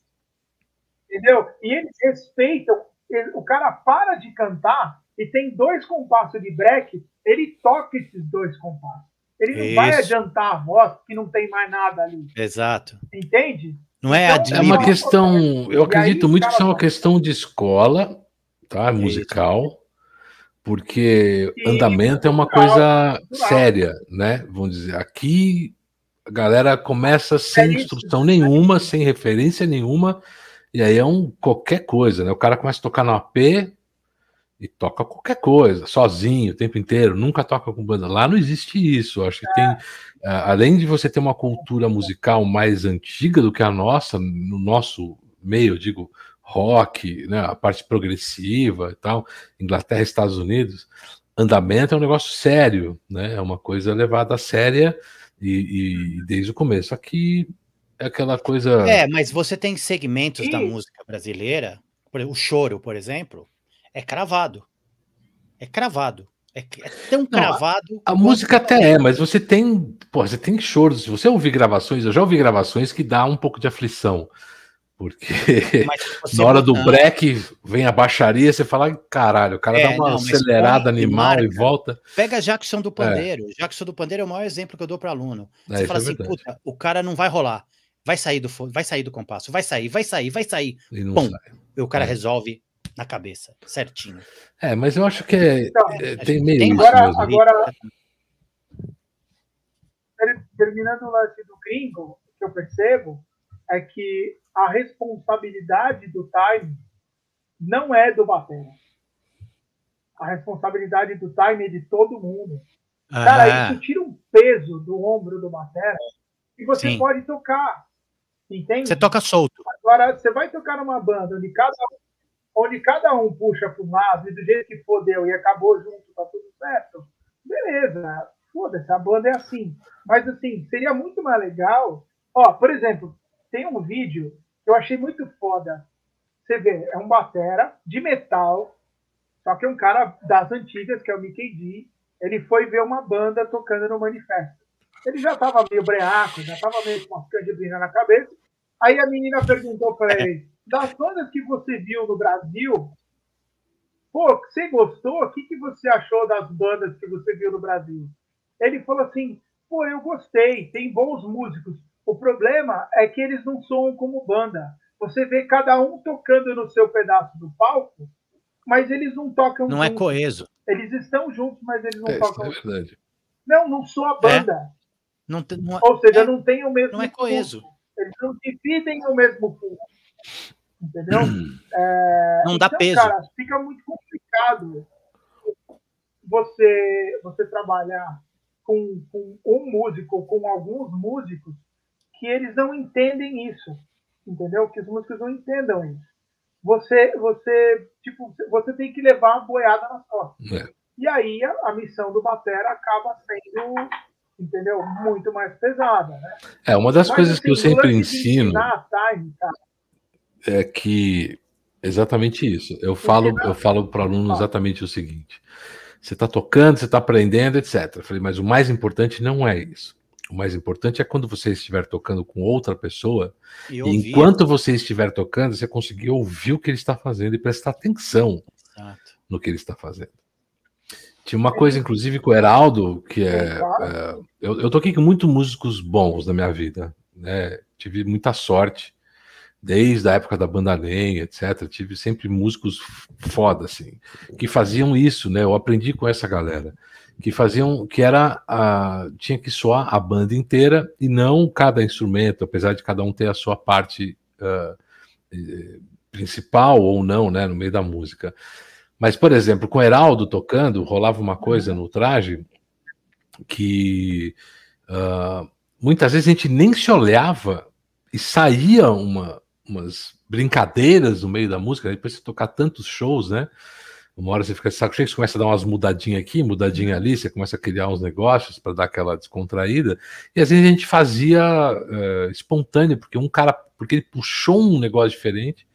Entendeu? E eles respeitam. O cara para de cantar e tem dois compassos de break, ele toca esses dois compassos. Ele não vai Isso. adiantar a voz, porque não tem mais nada ali. Exato. Entende? Não é Então. É uma questão, eu acredito aí, muito que isso é uma questão de escola, tá? Isso. Musical, porque Sim, andamento é uma coisa séria, né? Vamos dizer, aqui a galera começa sem isso. instrução nenhuma, sem referência nenhuma, e aí é um qualquer coisa, né? O cara começa a tocar no AP e toca qualquer coisa, sozinho, o tempo inteiro, nunca toca com banda. Lá não existe isso. Acho que tem, além de você ter uma cultura musical mais antiga do que a nossa, no nosso meio, digo rock, né, a parte progressiva e tal, Inglaterra, Estados Unidos, andamento é um negócio sério, né? É uma coisa levada a séria e, e desde o começo. Aqui aquela coisa. É, mas você tem segmentos da música brasileira, o choro, por exemplo, é cravado. É cravado. É, é tão cravado. A quanto- música até é, mas você tem, pô, você tem choros. Se você ouvir gravações, eu já ouvi gravações que dá um pouco de aflição. Porque na hora do break vem a baixaria, você fala, "Ai, caralho, o cara É, dá uma não, acelerada animal e volta. Pega Jackson do Pandeiro. Jackson do Pandeiro é o maior exemplo que eu dou para aluno. É, Você isso fala é assim, puta, o cara não vai rolar. Vai sair do vai sair do compasso, vai sair, vai sair, vai sair. E não Pum. sai. O cara É. resolve na cabeça, certinho. É, mas eu acho que é, Então, é, tem meio tem isso agora- mesmo. agora- ter- terminando o lance do gringo, o que eu percebo é que a responsabilidade do time não é do batera. A responsabilidade do time é de todo mundo. Cara, Ah, isso tira um peso do ombro do batera e você Sim. pode tocar. Entende? Você toca solto. Agora, você vai tocar numa banda onde cada, onde cada um puxa para um lado e do jeito que fodeu e acabou junto, tá tudo certo. Beleza, foda-se, a banda é assim. Mas assim, seria muito mais legal. Ó, por exemplo, tem um vídeo que eu achei muito foda. Você vê, é um batera de metal, só que é um cara das antigas, que é o Mickey D. Ele foi ver uma banda tocando no manifesto. Ele já estava meio breaco, já estava meio com uma canjibrina na cabeça. Aí a menina perguntou para ele: das bandas que você viu no Brasil, pô, você gostou? O que, que você achou das bandas que você viu no Brasil? Ele falou assim: pô, eu gostei, tem bons músicos. O problema é que eles não soam como banda. Você vê cada um tocando no seu pedaço do palco, mas eles não tocam. Não é juntos. é coeso. Eles estão juntos, mas eles não é, tocam. É verdade. Não, não soa banda. É. Não, não, Ou seja, é, não tem o mesmo. Não é coeso. Eles não dividem o mesmo pulso. Entendeu? É, não dá então, peso. Cara, fica muito complicado você, você trabalhar com, com um músico, com alguns músicos, que eles não entendem isso. Entendeu? Que os músicos não entendam isso. Você, você, tipo, você tem que levar a boiada nas costas. É. E aí a, a missão do Batera acaba sendo entendeu? Muito mais pesada, né? É, uma das Mas, coisas assim, que eu sempre ensino time, é que exatamente isso. Eu falo, eu falo para o aluno exatamente o seguinte: você está tocando, você está aprendendo, etc. Eu falei, mas o mais importante não é isso. O mais importante é quando você estiver tocando com outra pessoa, e, e enquanto você estiver tocando, você conseguir ouvir o que ele está fazendo e prestar atenção Exato. no que ele está fazendo. Tinha uma coisa, inclusive, com o Heraldo, que é. é eu, eu toquei com muitos músicos bons na minha vida. Né? Tive muita sorte, desde a época da banda Lenha, etc. Tive sempre músicos foda, assim, que faziam isso, né? Eu aprendi com essa galera. Que faziam, que era. A, tinha que soar a banda inteira e não cada instrumento, apesar de cada um ter a sua parte uh, principal ou não, né? No meio da música. Mas, por exemplo, com o Heraldo tocando, rolava uma coisa no traje que uh, muitas vezes a gente nem se olhava e saía uma, umas brincadeiras no meio da música, depois você tocar tantos shows, né? Uma hora você fica saco cheio, você começa a dar umas mudadinhas aqui, mudadinha ali, você começa a criar uns negócios para dar aquela descontraída, e às vezes a gente fazia uh, espontâneo, porque um cara, porque ele puxou um negócio diferente,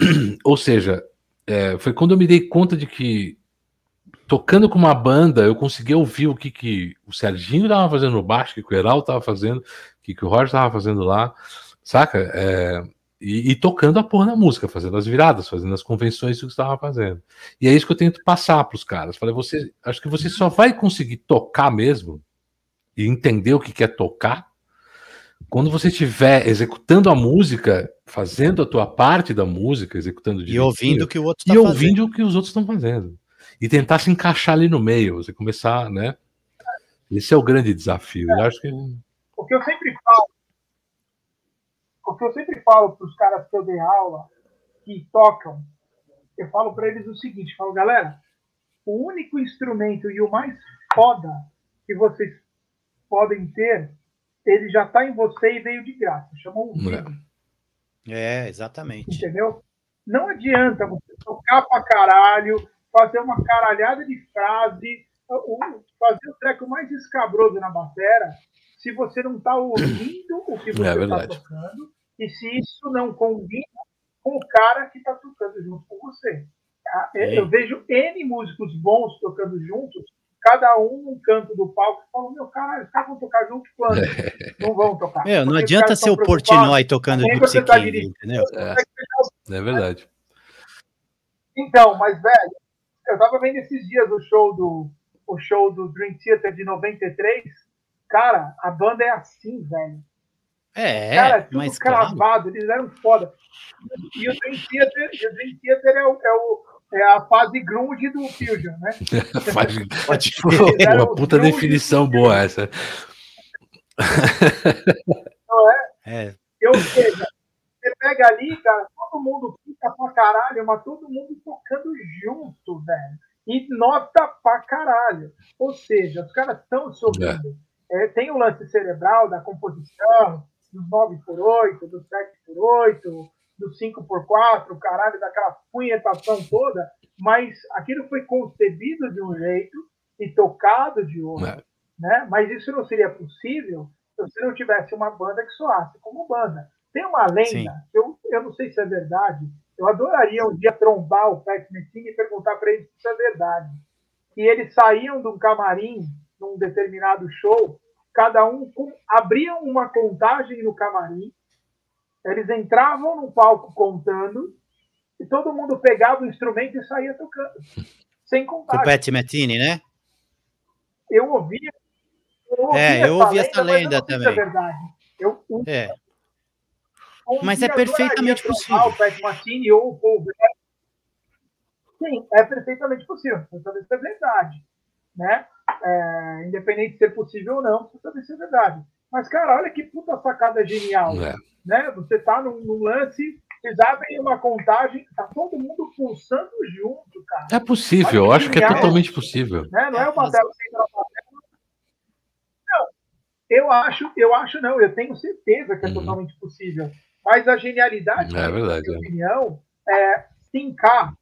ou seja, é, foi quando eu me dei conta de que tocando com uma banda eu consegui ouvir o que, que o Serginho estava fazendo no baixo, o que o Heraldo estava fazendo, o que, que o Roger estava fazendo lá, saca? É, e, e, tocando a porra da música, fazendo as viradas, fazendo as convenções do que estava fazendo. E é isso que eu tento passar para os caras. Falei, você, acho que você só vai conseguir tocar mesmo e entender o que, que é tocar quando você estiver executando a música, fazendo a tua parte da música, executando e ouvindo o que o outro está fazendo. E ouvindo o que os outros estão fazendo. E tentar se encaixar ali no meio, você começar, né? Esse é o grande desafio. É. Eu acho que... O que eu sempre falo, o que eu sempre falo para os caras que eu dei aula, que tocam, eu falo para eles o seguinte, falo, galera, o único instrumento e o mais foda que vocês podem ter ele já está em você e veio de graça. Chamou um É, exatamente. Entendeu? Não adianta você tocar pra caralho, fazer uma caralhada de frase, fazer o treco mais escabroso na bateria, se você não está ouvindo o que você está é tocando e se isso não combina com o cara que está tocando junto com você. Ah, eu vejo N músicos bons tocando juntos cada um num canto do palco e meu caralho, os caras vão tocar junto quando? não vão tocar. Meu, não adianta ser o Portnoy tocando Gypsy tá King, entendeu? É. é verdade. Então, mas, velho, eu tava vendo esses dias o show do, o show do Dream Theater de 93. Cara, a banda é assim, velho. É, cara, é tudo mas cravado, claro. eles eram foda. E o Dream Theater, e o Dream Theater é o, é o é a fase grunge do Fusion, né? Pode Uma puta definição boa essa. Não é? é? Ou seja, você pega ali, cara, todo mundo fica pra caralho, mas todo mundo tocando junto, velho. E nota pra caralho. Ou seja, os caras estão sorrindo. É. É, tem o lance cerebral da composição, dos 9x8, dos 7x8, dos 5x4, caralho, daquela punhetação toda, mas aquilo foi concebido de um jeito e tocado de outro. É. Né? Mas isso não seria possível se você não tivesse uma banda que soasse como banda. Tem uma lenda, eu, eu não sei se é verdade, eu adoraria um dia trombar o Pat Messina e perguntar para eles se isso é verdade. Que eles saíam de um camarim, num determinado show, cada um com, abriam uma contagem no camarim, eles entravam no palco contando, e todo mundo pegava o instrumento e saía tocando. Sem. Com o Pat Metini, né? Eu ouvia. Eu é, eu ouvi essa lenda, lenda também. É verdade. Eu, é. Mas é perfeitamente possível. O Pat Martini ou o Paul Sim, é perfeitamente possível. Precisa saber se é verdade. Né? É, independente de ser possível ou não, precisa saber se é verdade. Mas, cara, olha que puta sacada genial. É. Né? Você tá num, num lance, vocês abrem uma contagem, tá todo mundo pulsando junto, cara. É possível, eu acho que é totalmente possível. Né? Não é uma tela sem Não, eu acho, eu acho não, eu tenho certeza que é uhum. totalmente possível. Mas a genialidade, é verdade, na minha é. opinião, é linkar,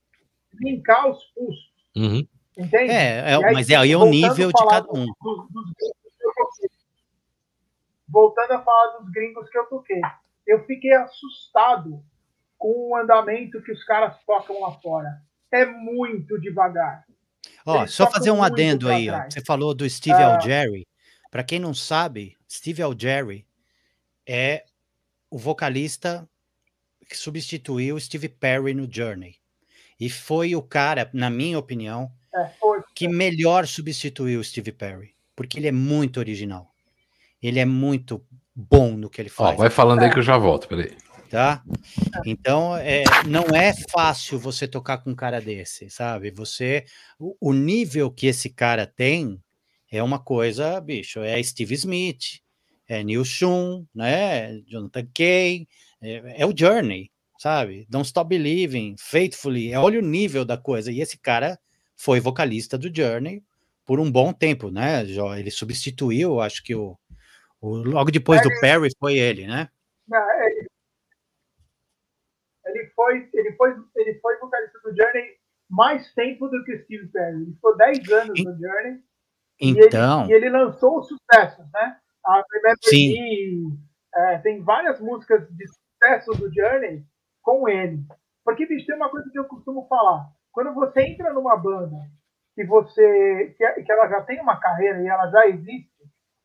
linkar os pulsos. Uhum. Entende? É, é mas é aí é o nível de cada um. Dos, dos voltando a falar dos gringos que eu toquei, eu fiquei assustado com o andamento que os caras tocam lá fora. É muito devagar. Ó, só fazer um adendo aí, ó. Você falou do Steve uh, Algeri. Para quem não sabe, Steve Algeri é o vocalista que substituiu Steve Perry no Journey. E foi o cara, na minha opinião, é, que melhor substituiu Steve Perry, porque ele é muito original. Ele é muito bom no que ele faz. Ó, vai falando aí que eu já volto, peraí. Tá? Então, é, não é fácil você tocar com um cara desse, sabe? Você, o, o nível que esse cara tem é uma coisa, bicho, é Steve Smith, é Neil Shun, né? Jonathan Kay, é, é, o Journey, sabe? Don't Stop Believing, Faithfully, é, olha o nível da coisa. E esse cara foi vocalista do Journey por um bom tempo, né? Ele substituiu, acho que o, o logo depois ele, do Perry foi ele, né? Não, ele, ele, foi, ele foi, ele foi vocalista do Journey mais tempo do que o Steve Perry. Ele ficou 10 anos no Journey. Então. E ele, e ele lançou sucessos, né? A Remember Me, é, tem várias músicas de sucesso do Journey com ele. Porque, bicho, tem uma coisa que eu costumo falar. Quando você entra numa banda que você que, que ela já tem uma carreira e ela já existe,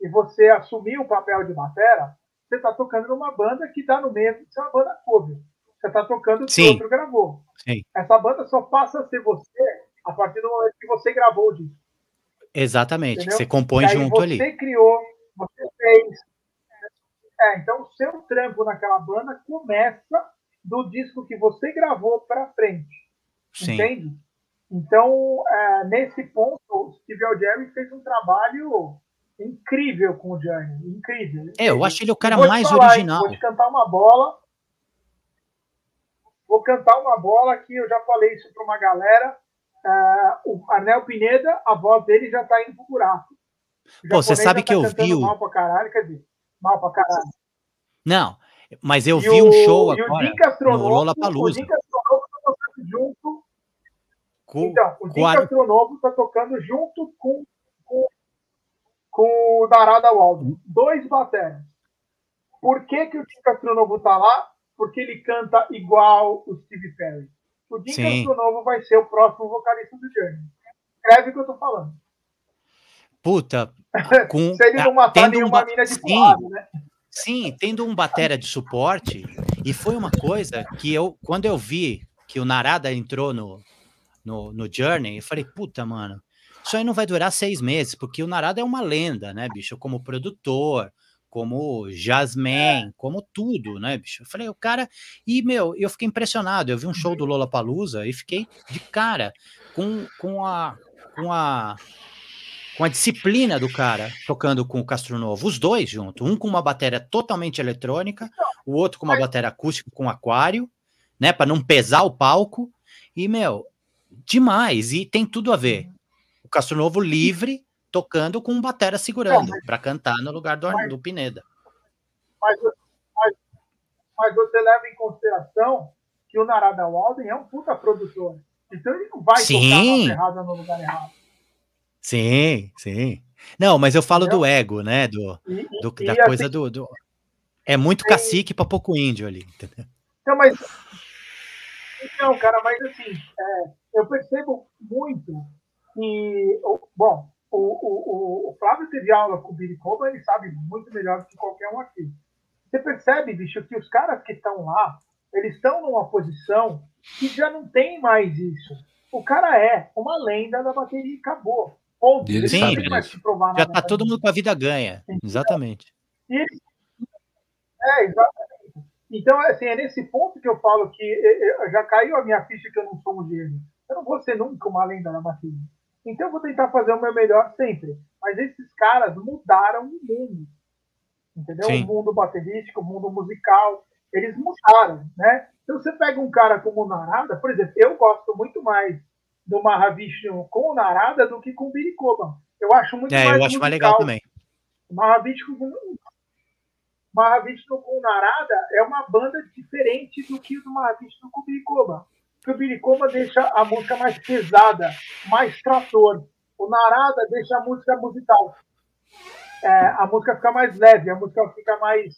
e você assumiu o papel de batera, você está tocando numa banda que dá no mesmo de ser uma banda cover. Você está tocando o que o outro gravou. Sim. Essa banda só passa a ser você a partir do momento que você gravou o disco. Exatamente, Entendeu? você compõe junto você ali. Você criou você fez. É, então, o seu trampo naquela banda começa do disco que você gravou para frente. Sim. Entende? Então, é, nesse ponto, o Steve Algeri fez um trabalho incrível com o Journey. Incrível. É, eu acho ele o cara mais falar, original. Vou te cantar uma bola. Vou cantar uma bola que eu já falei isso para uma galera. Uh, o Arnel Pineda, a voz dele já está indo pro buraco. Pô, você sabe que tá eu vi o. Mal pra caralho, quer dizer, mal pra caralho. Não, mas eu e vi um show agora no Lollapalooza. O Astronovo tá tocando junto. Com, então, o Dinka a... Astronovo tá tocando junto com, com, o Darada Waldo. Dois bateras. Por que, que o Dinka Astronovo tá lá? Porque ele canta igual o Steve Perry. O Dinka Astronovo vai ser o próximo vocalista do Journey. Escreve o que eu tô falando. Puta, com, Se ele não matar nenhuma um, mina de sim, porrada, né? Sim, tendo um batera de suporte, e foi uma coisa que eu, quando eu vi que o Narada entrou no, no, no Journey, eu falei, puta, mano, isso aí não vai durar seis meses, porque o Narada é uma lenda, né, bicho? Como produtor, como jazzman, é. como tudo, né, bicho? Eu falei, o cara. E, meu, eu fiquei impressionado. Eu vi um show do Lola Palusa e fiquei de cara com, com a. Com a com a disciplina do cara tocando com o Castro Novo, os dois juntos, um com uma bateria totalmente eletrônica, o outro com uma bateria acústica com aquário, né, para não pesar o palco. E meu, demais, e tem tudo a ver. O Castro Novo livre tocando com um batera segurando para cantar no lugar do, mas, do Pineda. Mas, você leva em consideração que o Narada Walden é um puta produtor. Então ele não vai Sim. tocar errada no lugar errado. Sim, sim. Não, mas eu falo Entendeu? do ego, né? Do, E, e- do- e da assim, coisa do, do- É muito tem- cacique pra pouco índio ali, entendeu? Então, mas. Então, cara, mas assim, é, eu percebo muito que. Bom, o, o, o, Flávio teve aula com o Billy Coba, ele sabe muito melhor do que qualquer um aqui. Você percebe, bicho, que os caras que estão lá, eles estão numa posição que já não tem mais isso. O cara é uma lenda da bateria e acabou. E ele não sabe Já tá pra todo mundo com a vida ganha. Exatamente. E eles- É, exatamente. Então, assim, é nesse ponto que eu falo que eh, eh, já caiu a minha ficha que eu não sou um gênio. Eu não vou ser nunca uma lenda na bateria. Então, eu vou tentar fazer o meu melhor sempre. Mas esses caras mudaram o mundo. Entendeu? Sim. O mundo baterístico, o mundo musical. Eles mudaram, né? Então, você pega um cara como o Narada, por exemplo, eu gosto muito mais do Mahavishnu com o Narada do que com o Birikoba. Eu acho muito É, mais eu acho mais legal também. O Mahavishnu com Mahavishnu com Narada é uma banda diferente do que o do Mahavishnu com o Porque o Birikoba deixa a música mais pesada, mais trator. O Narada deixa a música musical. É, a música fica mais leve, a música fica mais.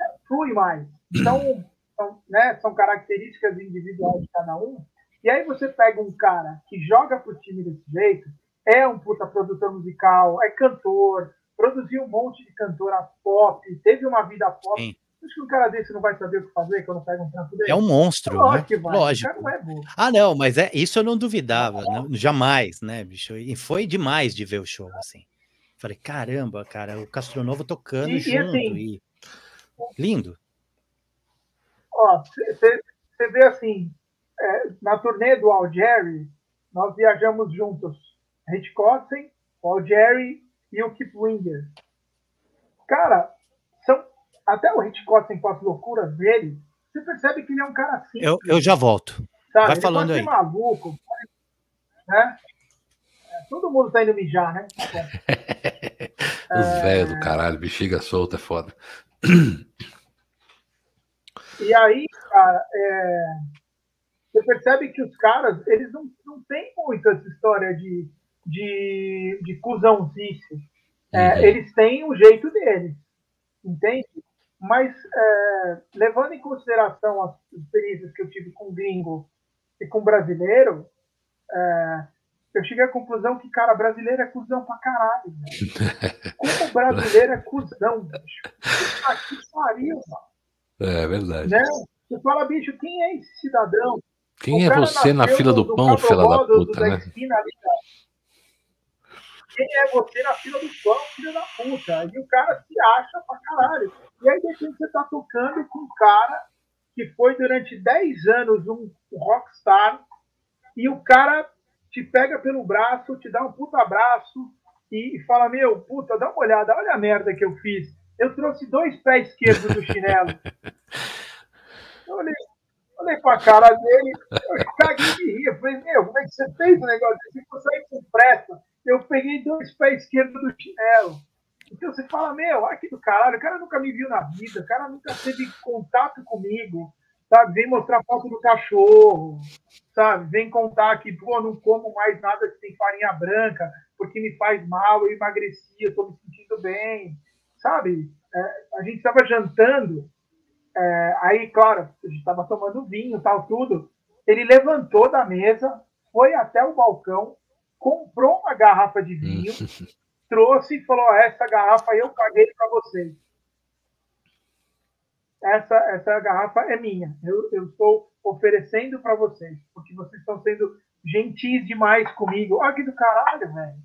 é, flui mais. Então, são, né, são características individuais de cada um. E aí você pega um cara que joga pro time desse jeito, é um puta produtor musical, é cantor, produziu um monte de cantora pop, teve uma vida pop. Sim. Acho que um cara desse não vai saber o que fazer quando pega um trampo dele. É um monstro, Lógico né? que vai. Lógico. Não é. Ah, não, mas é isso eu não duvidava, não- jamais, né, bicho? E foi demais de ver o show, assim. Falei, caramba, cara, o Castronovo tocando E- e junto assim- e lindo. Ó, você vê assim, é, na turnê do Al Jerry, nós viajamos juntos. Hitchcock, o Al Jerry e o Kip Winger. Cara, são, até o Hitchcock com as loucuras dele, você percebe que ele é um cara assim. Eu, eu já volto. sabe? vai Ele falando pode aí. ser maluco, né? É, todo mundo tá indo mijar, né? Os velhos do caralho, bexiga solta é foda. E aí, cara, é, você percebe que os caras, eles não, não têm muito essa história de, de, de cuzãozice. É, Uhum. Eles têm o jeito deles, entende? Mas, é, levando em consideração as experiências que eu tive com gringo e com brasileiro, é, eu cheguei à conclusão que, cara, brasileiro é cuzão pra caralho. velho. Como brasileiro é cuzão, bicho. Puta que pariu, mano É verdade. né? Você fala, bicho, quem é esse cidadão? Quem O é você na fila do no pão, fila da do- puta, da né? esquina ali, cara. Quem é você na fila do pão, filho da puta? E o cara se acha pra caralho. E aí, de repente, você tá tocando com um cara que foi durante 10 anos um rockstar e o cara te pega pelo braço, te dá um puta abraço e, e fala, meu, puta, dá uma olhada, olha a merda que eu fiz. Eu trouxe dois pés esquerdos do chinelo. Eu olhei, olhei pra cara dele, eu caguei de rir. Eu falei, meu, como é que você fez o negócio desse? Eu saí com pressa. Eu peguei dois pés esquerdos do chinelo. Então você fala, meu, ai que do caralho, o cara nunca me viu na vida, o cara nunca teve contato comigo, sabe? Vem mostrar foto do cachorro, sabe? Vem contar que, pô, não como mais nada que tem farinha branca, porque me faz mal, eu emagreci, eu tô me sentindo bem, sabe? É, a gente estava jantando, é, aí, claro, a gente estava tomando vinho tal, tudo. Ele levantou da mesa, foi até o balcão, comprou uma garrafa de vinho, trouxe e falou: "Ó, essa garrafa eu paguei para vocês. Essa, essa garrafa é minha. Eu, eu estou oferecendo para vocês, porque vocês estão sendo gentis demais comigo. Olha que do caralho, velho.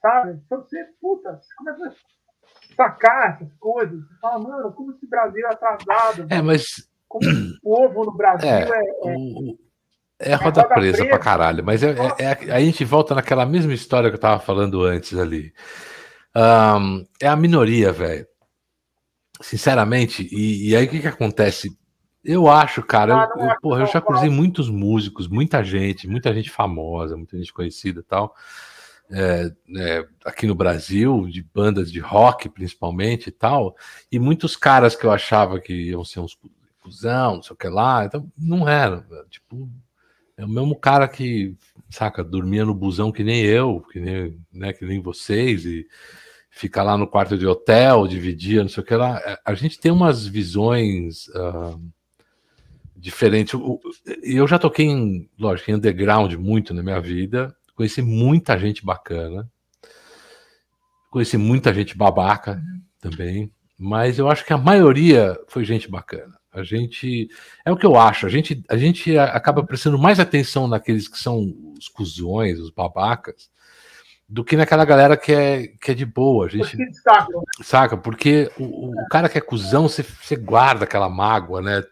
Sabe? Então você, puta, você começa a sacar essas coisas. Você fala, mano, como esse Brasil é atrasado. É, mas Como o povo no Brasil É, é, é o- é roda roda presa presa. pra caralho. Mas é, é- é- a gente volta naquela mesma história que eu tava falando antes ali. Ahn, é a minoria, velho. Sinceramente, e, e aí o que que acontece? Eu acho, cara, eu, Ah, eu- porra, eu já cruzei muitos músicos, muita gente, muita gente famosa, muita gente conhecida e tal. é, é, aqui no Brasil, de bandas de rock principalmente e tal, e muitos caras que eu achava que iam ser uns cuzão, não sei o que lá. Então, não era. Tipo, é o mesmo cara que, saca, dormia no busão que nem eu, que nem, né, que nem vocês, e fica lá no quarto de hotel, dividia, não sei o que lá. É, a gente tem umas visões uh, diferentes. Eu já toquei em, lógico, em underground muito na minha vida, conheci muita gente bacana, conheci muita gente babaca também, mas eu acho que a maioria foi gente bacana. A gente. É o que eu acho. A gente, a gente acaba prestando mais atenção naqueles que são os cuzões, os babacas, do que naquela galera que é, que é de boa. A gente, né? saca? Porque o, o, cara que é cuzão, você, você guarda aquela mágoa, né?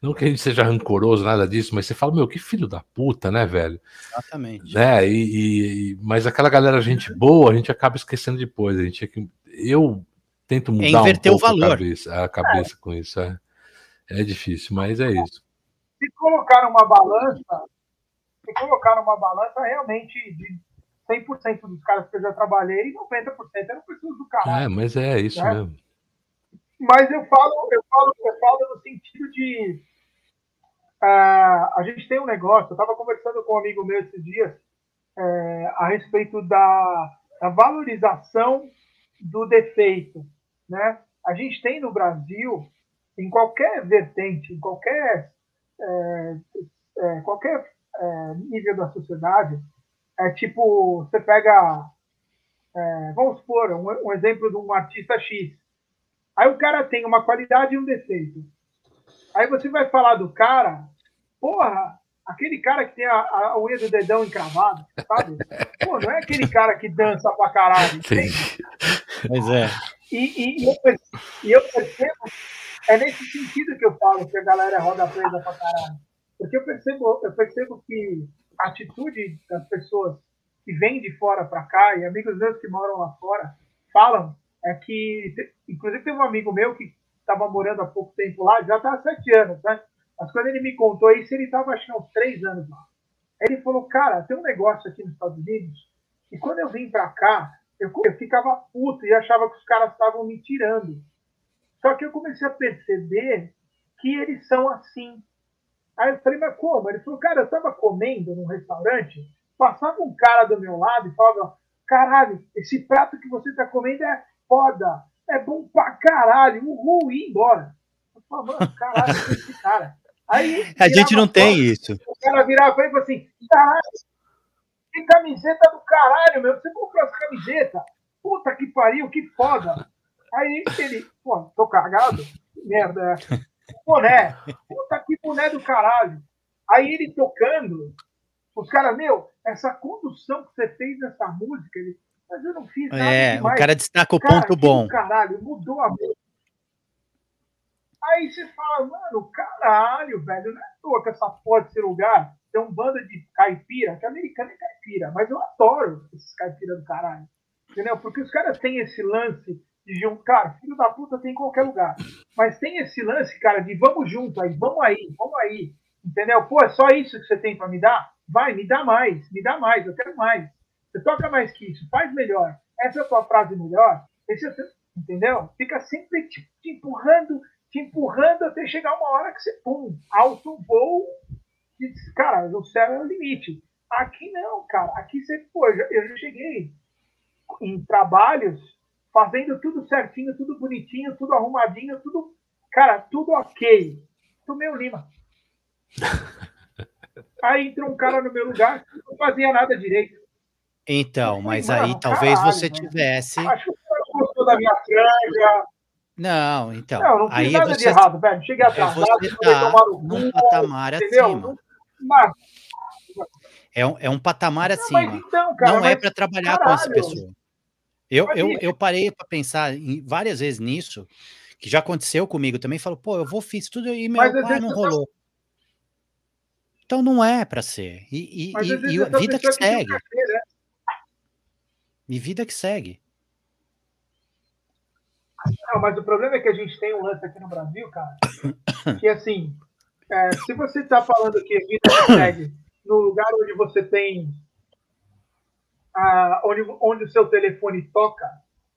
Não que a gente seja rancoroso, nada disso, mas você fala, meu, que filho da puta, né, velho? Exatamente. Né? E, e mas aquela galera, gente boa, a gente acaba esquecendo depois. A gente, eu tento mudar é um pouco o valor. a cabeça, a cabeça é. com isso. É. É difícil, mas é isso. Se colocar uma balança, se colocar uma balança, realmente de 100% dos caras que eu já trabalhei, 90% eram pessoas do caralho. É, mas é isso né? mesmo. Mas eu falo, eu falo, eu falo no sentido de uh, a gente tem um negócio. Eu estava conversando com um amigo meu esses dias uh, a respeito da, da valorização do defeito, né? A gente tem no Brasil em qualquer vertente, em qualquer, é, é, qualquer é, nível da sociedade, é tipo, você pega, é, vamos supor, um, um, exemplo de um artista X. Aí o cara tem uma qualidade e um defeito. Aí você vai falar do cara, porra, aquele cara que tem a, a unha do dedão encravada, sabe? Pô, não é aquele cara que dança pra caralho. Pois é. E, e, e, eu, e eu percebo é nesse sentido que eu falo que a galera roda presa pra caralho. Porque eu percebo, eu percebo que a atitude das pessoas que vêm de fora para cá, e amigos meus que moram lá fora, falam é que, inclusive tem um amigo meu que estava morando há pouco tempo lá, já está há sete anos, né? Mas quando ele me contou isso, ele estava acho que há uns três anos lá. Ele falou, cara, tem um negócio aqui nos Estados Unidos, e quando eu vim para cá, eu, eu ficava puto e achava que os caras estavam me tirando. Só que eu comecei a perceber que eles são assim. Aí eu falei, mas como? Ele falou, cara, eu estava comendo num restaurante, passava um cara do meu lado e falava, caralho, esse prato que você está comendo é foda, é bom pra caralho, uhul, e ir embora. Eu falava, mano, caralho, esse cara. Aí, a gente não tem isso. O cara virava e falou assim, caralho, que camiseta do caralho, meu, você comprou essa camiseta? Puta que pariu, que foda. Aí ele, pô, tô cagado? Merda. Boné. Puta que boné do caralho. Aí ele tocando, os caras, meu, essa condução que você fez nessa música, ele, mas eu não fiz nada. É, demais. o cara destaca o cara, ponto bom. Caralho, mudou a música. Aí você fala, mano, caralho, velho, não é à toa que essa porra desse lugar tem um bando de caipira, que americano é caipira, mas eu adoro esses caipira do caralho. Entendeu? Porque os caras têm esse lance um cara, filho da puta tem em qualquer lugar. Mas tem esse lance, cara, de vamos junto aí, vamos aí, vamos aí. Entendeu? Pô, é só isso que você tem para me dar? Vai, me dá mais, me dá mais, eu quero mais. Você toca mais que isso, faz melhor. Essa é a tua frase melhor. Esse é entendeu? Fica sempre te, te, empurrando, te empurrando até chegar uma hora que você, pum, alto voo. E, cara, o céu é o limite. Aqui não, cara. Aqui você, pô, eu já, eu já cheguei em trabalhos fazendo tudo certinho, tudo bonitinho, tudo arrumadinho, tudo. Cara, tudo ok. Tomei o Lima. Aí entrou um cara no meu lugar que não fazia nada direito. Então, mas aí talvez caralho, você tivesse. Acho que o gostou da minha franja. Não, então. Não, não aí nada você, de errado, velho. Cheguei atrasado, você tá num patamar entendeu? acima. Mas... É, um, é um patamar não, acima. Então, cara, não é para trabalhar caralho, com essa pessoa. Eu, eu, eu parei para pensar em, várias vezes nisso, que já aconteceu comigo também. Falo, pô, eu vou, fiz tudo e meu pai não rolou. Então não é para ser. E, e, e, e vida que segue. Que né? E vida que segue. Não, mas o problema é que a gente tem um lance aqui no Brasil, cara, que assim, é, se você está falando que vida segue no lugar onde você tem onde, onde o seu telefone toca.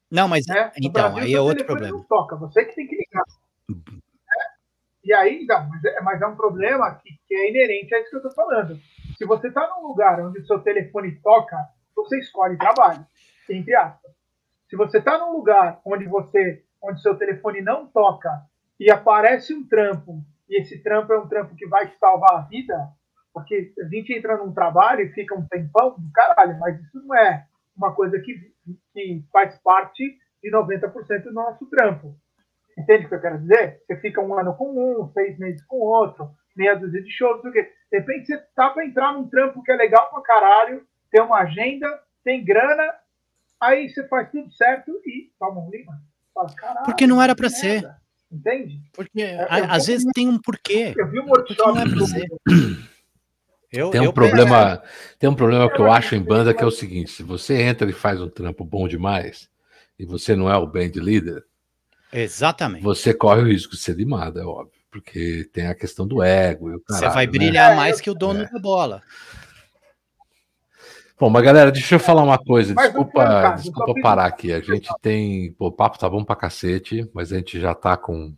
Não, mas né? então, Brasil, aí é outro problema. Não toca, você que tem que ligar. Né? E aí, não, mas é, mas é um problema que, que, é inerente a isso que eu estou falando. Se você está num lugar onde o seu telefone toca, você escolhe trabalho, entre aspas. Se você está num lugar onde você, onde seu telefone não toca e aparece um trampo, e esse trampo é um trampo que vai te salvar a vida, porque a gente entra num trabalho e fica um tempão do caralho, mas isso não é uma coisa que, que faz parte de 90% do nosso trampo. Entende o que eu quero dizer? Você fica um ano com um, seis meses com outro, meia dúzia de shows, porque de repente você tá para entrar num trampo que é legal pra caralho, tem uma agenda, tem grana, aí você faz tudo certo e toma um lima. Fala, Porque não era para ser. Entende? Porque é, às vezes tem um porquê. Eu vi um workshop é ser. Eu, tem um eu problema, tem um problema que eu acho em banda que é o seguinte: se você entra e faz um trampo bom demais e você não é o band leader, exatamente, você corre o risco de ser limado, é óbvio, porque tem a questão do ego. Caralho, você vai né? brilhar né? mais que o dono é. da bola. Bom, mas galera, deixa eu falar uma coisa. Desculpa, desculpa parar aqui. A gente tem. Pô, o papo tá bom pra cacete, mas a gente já tá com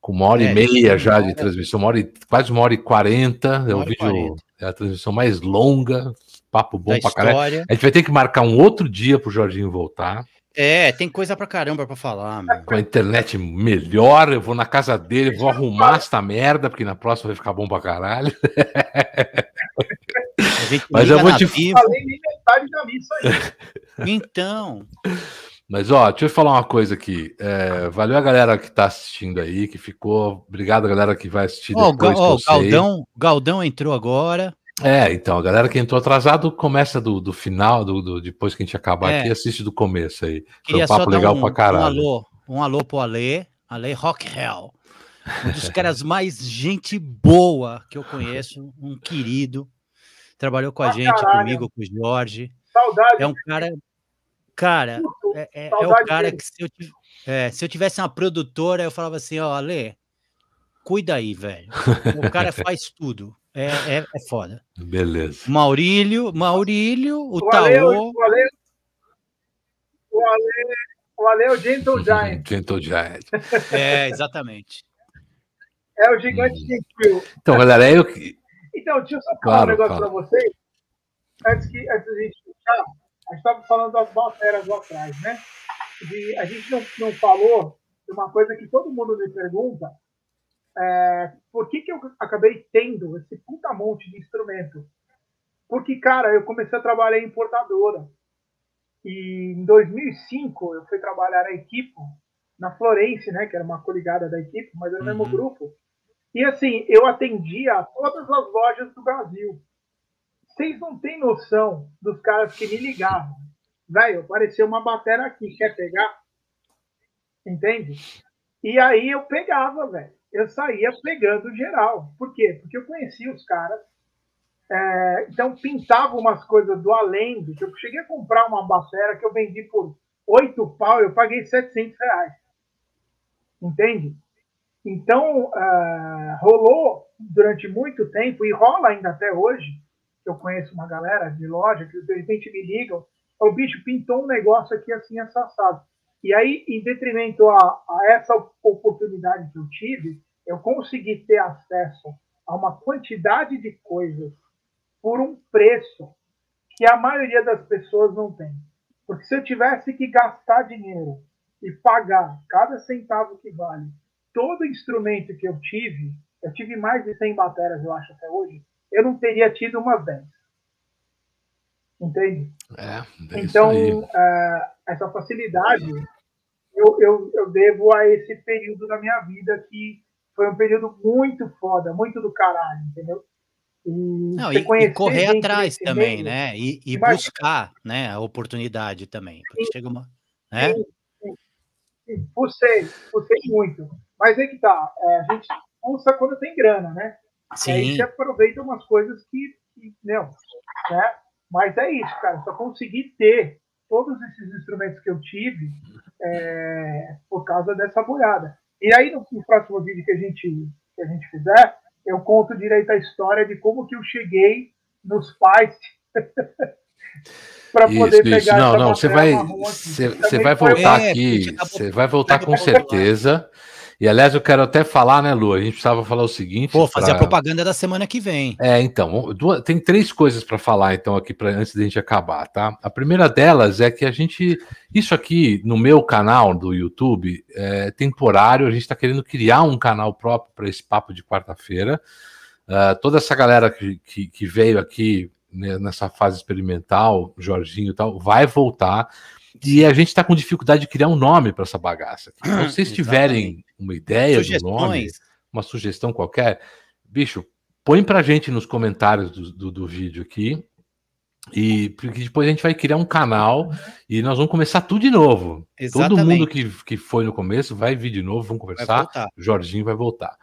com uma hora é, e meia já de transmissão, uma hora e, quase uma hora e quarenta. É o vídeo, é a transmissão mais longa, papo bom da pra caralho. A gente vai ter que marcar um outro dia pro Jorginho voltar. É, tem coisa pra caramba pra falar, mano. Com a internet melhor, eu vou na casa dele, vou arrumar esta merda, porque na próxima vai ficar bom pra caralho. Mas eu vou te falar. Então. Mas, ó, deixa eu falar uma coisa aqui. É, valeu a galera que tá assistindo aí, que ficou. Obrigado a galera que vai assistir oh, depois. Ó, oh, Galdão, Galdão entrou agora. É, então, a galera que entrou atrasado começa do, do final, do, do depois que a gente acabar é. aqui, assiste do começo aí. Queria Foi um papo legal um, pra caralho. Um alô, um alô pro Ale, Ale Rock Hell. Um dos caras mais gente boa que eu conheço, um querido. Trabalhou com a ah, gente, caralho. comigo, com o Jorge. Saudade. É um cara Cara, é, é, é, o cara que se eu, é, se eu tivesse uma produtora, eu falava assim, ó, Ale, cuida aí, velho. O cara faz tudo. É, é, é foda. Beleza. Maurílio, Maurílio, o, o Taô. Ale, o, Ale, o, Ale, o Ale é o Gentle Giant. Gentle Giant. É, exatamente. É o gigante hum. Então, galera, eu... Então, deixa eu só falar claro, um negócio para vocês. Antes, que, antes da gente fechar a gente estava falando das bateras lá atrás, né? De, a gente não, não falou de uma coisa que todo mundo me pergunta, é, por que, que eu acabei tendo esse puta monte de instrumento? Porque, cara, eu comecei a trabalhar em importadora. E em 2005 eu fui trabalhar na equipe, na Florence, né, que era uma coligada da equipe, mas era o mesmo uhum. grupo. E assim, eu atendia todas as lojas do Brasil. Vocês não têm noção dos caras que me ligavam. Velho, apareceu uma bateria aqui, quer pegar? Entende? E aí eu pegava, velho. Eu saía pegando geral. Por quê? Porque eu conhecia os caras. É, então pintava umas coisas do além. Do, eu cheguei a comprar uma bateria que eu vendi por oito pau, eu paguei 700 reais. Entende? Então, uh, rolou durante muito tempo, e rola ainda até hoje, eu conheço uma galera de loja que de repente me ligam, o bicho pintou um negócio aqui assim assado. E aí, em detrimento a, a, essa oportunidade que eu tive, eu consegui ter acesso a uma quantidade de coisas por um preço que a maioria das pessoas não tem. Porque se eu tivesse que gastar dinheiro e pagar cada centavo que vale todo instrumento que eu tive, eu tive mais de 100 baterias, eu acho, até hoje, eu não teria tido uma vez. Entende? É, é então, uh, essa facilidade eu, eu, eu devo a esse período da minha vida que foi um período muito foda, muito do caralho, entendeu? E, Não, e, e correr atrás também, né? E, e buscar né, a oportunidade também. Porque sim, chega uma. Né? Sim, sim, sim. Pulsei, pulsei muito. Mas aí que tá, é, a gente pulsa quando tem grana, né? Sim. Aí você aproveita umas coisas que, que não, né? Mas é isso, cara. Só consegui ter todos esses instrumentos que eu tive é, por causa dessa boiada. E aí, no, no, próximo vídeo que a, gente, que a gente fizer, eu conto direito a história de como que eu cheguei nos pais para poder isso, pegar Não, não, você vai, você, você vai voltar aqui, você vai voltar com certeza. E aliás, eu quero até falar, né, Lu? A gente precisava falar o seguinte. Pô, fazer pra... a propaganda da semana que vem. É, então, duas, tem três coisas para falar, então, aqui pra, antes da gente acabar, tá? A primeira delas é que a gente. Isso aqui no meu canal do YouTube é temporário, a gente está querendo criar um canal próprio para esse papo de quarta-feira. Uh, toda essa galera que, que, que veio aqui né, nessa fase experimental, Jorginho e tal, vai voltar. E a gente está com dificuldade de criar um nome para essa bagaça. Então, se vocês tiverem uma ideia do nome, uma sugestão qualquer, bicho, põe para a gente nos comentários do, do, do, vídeo aqui. E porque depois a gente vai criar um canal e nós vamos começar tudo de novo. Exatamente. Todo mundo que, que foi no começo vai vir de novo, vamos conversar. O Jorginho vai voltar.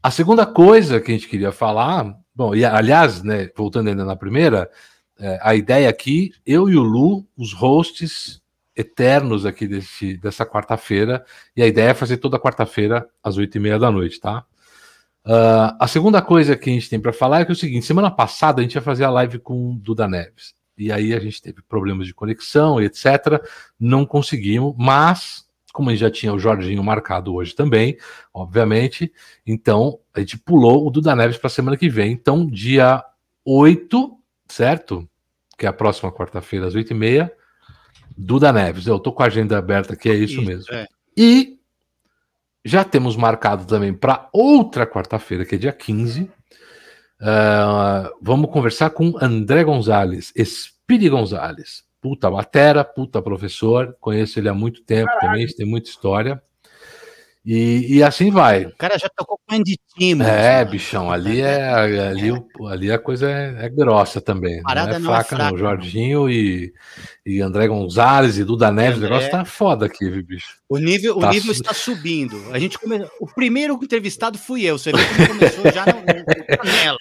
A segunda coisa que a gente queria falar, bom, e aliás, né, voltando ainda na primeira, é, a ideia aqui, eu e o Lu, os hosts eternos aqui desse, dessa quarta-feira, e a ideia é fazer toda quarta-feira às oito e meia da noite, tá? Uh, a segunda coisa que a gente tem para falar é que é o seguinte: semana passada a gente ia fazer a live com Duda Neves, e aí a gente teve problemas de conexão e etc. Não conseguimos, mas como a gente já tinha o Jorginho marcado hoje também, obviamente, então a gente pulou o Duda Neves para semana que vem. Então, dia 8, certo? Que é a próxima quarta-feira, às 8h30, Duda Neves. Eu tô com a agenda aberta aqui, é isso, isso mesmo. É. E já temos marcado também para outra quarta-feira, que é dia 15. Uh, ah, vamos conversar com André Gonzalez, Espírito Gonzalez. Puta batera, puta professor, conheço ele há muito tempo também, tem muita história. E, e, assim vai. O cara já tocou com Andy Timo. É, bichão, ali é ali, é. ali a coisa é, é grossa também. Parada não é, é fraca, não. É fraca, não. Jorginho e, e André Gonzalez e Duda Neves, André... o negócio tá foda aqui, viu, bicho. O nível, tá o nível está subindo. A gente come... O primeiro entrevistado fui eu. Você que começou já no, no panela,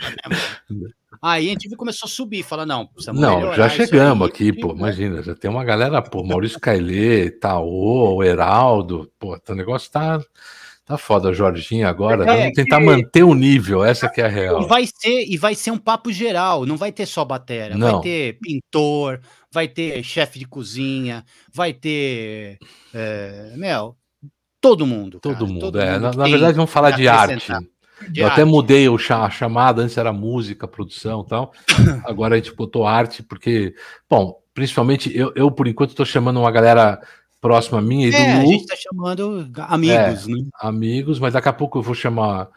né, Aí a gente começou a subir, fala, não, Não, já chegamos aí, aqui, pô, né? imagina, já tem uma galera, pô, Maurício Cailê, Taô, Heraldo, pô, o negócio tá, tá foda, Jorginho agora, é, vamos tentar que... manter o nível, essa que é a real. E vai ser, e vai ser um papo geral, não vai ter só bateria, vai ter pintor, vai ter chefe de cozinha, vai ter, é, meu, todo mundo. Todo cara, mundo, todo é, mundo na, na verdade vamos falar de arte, eu arte. até mudei o a chamada, antes era música, produção e tal. Agora a gente botou arte, porque, bom, principalmente eu, eu por enquanto, estou chamando uma galera próxima a minha e é, do Lu. A gente está chamando amigos, é, né? Amigos, mas daqui a pouco eu vou chamar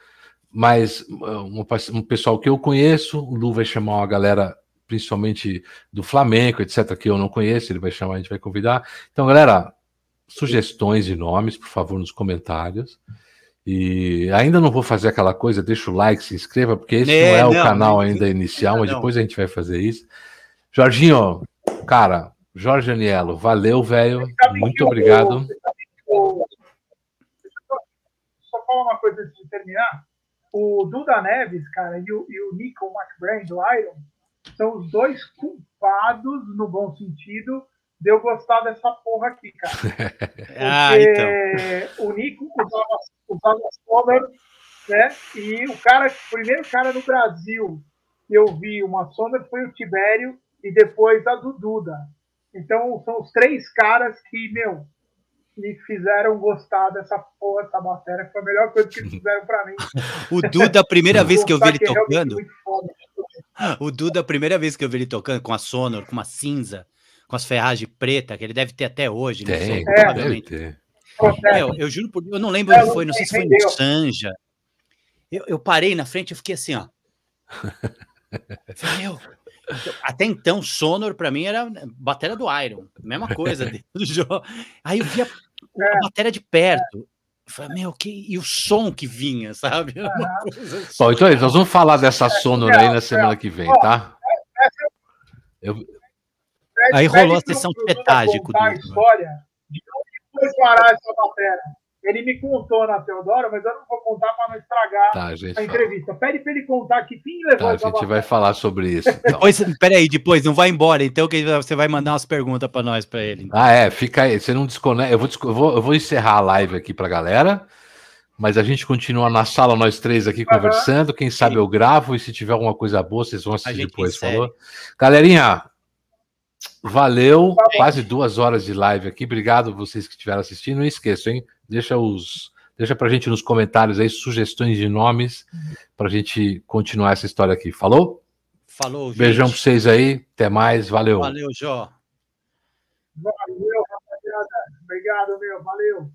mais um, um pessoal que eu conheço. O Lu vai chamar uma galera principalmente do Flamengo, etc., que eu não conheço, ele vai chamar, a gente vai convidar. Então, galera, sugestões de nomes, por favor, nos comentários. E ainda não vou fazer aquela coisa, deixa o like, se inscreva, porque esse é, não é não, o canal não, ainda inicial, mas depois a gente vai fazer isso. Jorginho, cara, Jorge Anielo, valeu, velho. Muito obrigado. Eu, só falar uma coisa antes de terminar. O Duda Neves, cara, e o, e o Nico McBrain do Iron são os dois culpados, no bom sentido, de eu gostar dessa porra aqui, cara. ah, então. o Nico usava, usava Sommer, né? E o cara, o primeiro cara no Brasil que eu vi uma Sommer foi o Tibério e depois a do Duda. Então são os três caras que, meu, me fizeram gostar dessa porra, essa matéria. Foi a melhor coisa que eles fizeram para mim. o Duda, a primeira vez que eu vi ele é tocando. O Duda, a primeira vez que eu vi ele tocando com a Sonor, com uma cinza, com as ferragens preta, que ele deve ter até hoje. Tem, sei, é, deve ter. É, eu, eu, juro por Deus, eu não lembro é, onde foi, não sei se foi no Sanja. Eu, eu parei na frente, eu fiquei assim, ó. Falei, meu, até então, Sonor para mim era bateria do Iron, mesma coisa do jogo. Aí eu via a é. bateria de perto. Falei, meu, que... e o som que vinha, sabe? Assim. Bom, então nós vamos falar dessa Sonor aí na semana que vem, tá? Eu, Aí rolou a sessão de petagem com a história de como foi parar essa matéria. Ele me contou na Teodora, mas eu não vou contar para não estragar tá, a, a entrevista. Pede para ele contar que fim levou tá, A gente matéria. vai falar sobre isso. Então. Peraí, depois, não vai embora, então que você vai mandar umas perguntas para nós, para ele. Ah, é, fica aí. Você não desconecta. Eu vou, eu vou, eu vou encerrar a live aqui para a galera. Mas a gente continua na sala, nós três aqui uhum. conversando. Quem sabe eu gravo e se tiver alguma coisa boa, vocês vão assistir depois, falou? Galerinha, Valeu, quase duas horas de live aqui. Obrigado vocês que estiveram assistindo. Não esqueçam, hein? Deixa os Deixa pra gente nos comentários aí sugestões de nomes pra gente continuar essa história aqui. Falou? Falou, gente. Beijão pra vocês aí. Até mais. Valeu. Valeu, Jó. Valeu, rapaziada. Obrigado, meu. Valeu.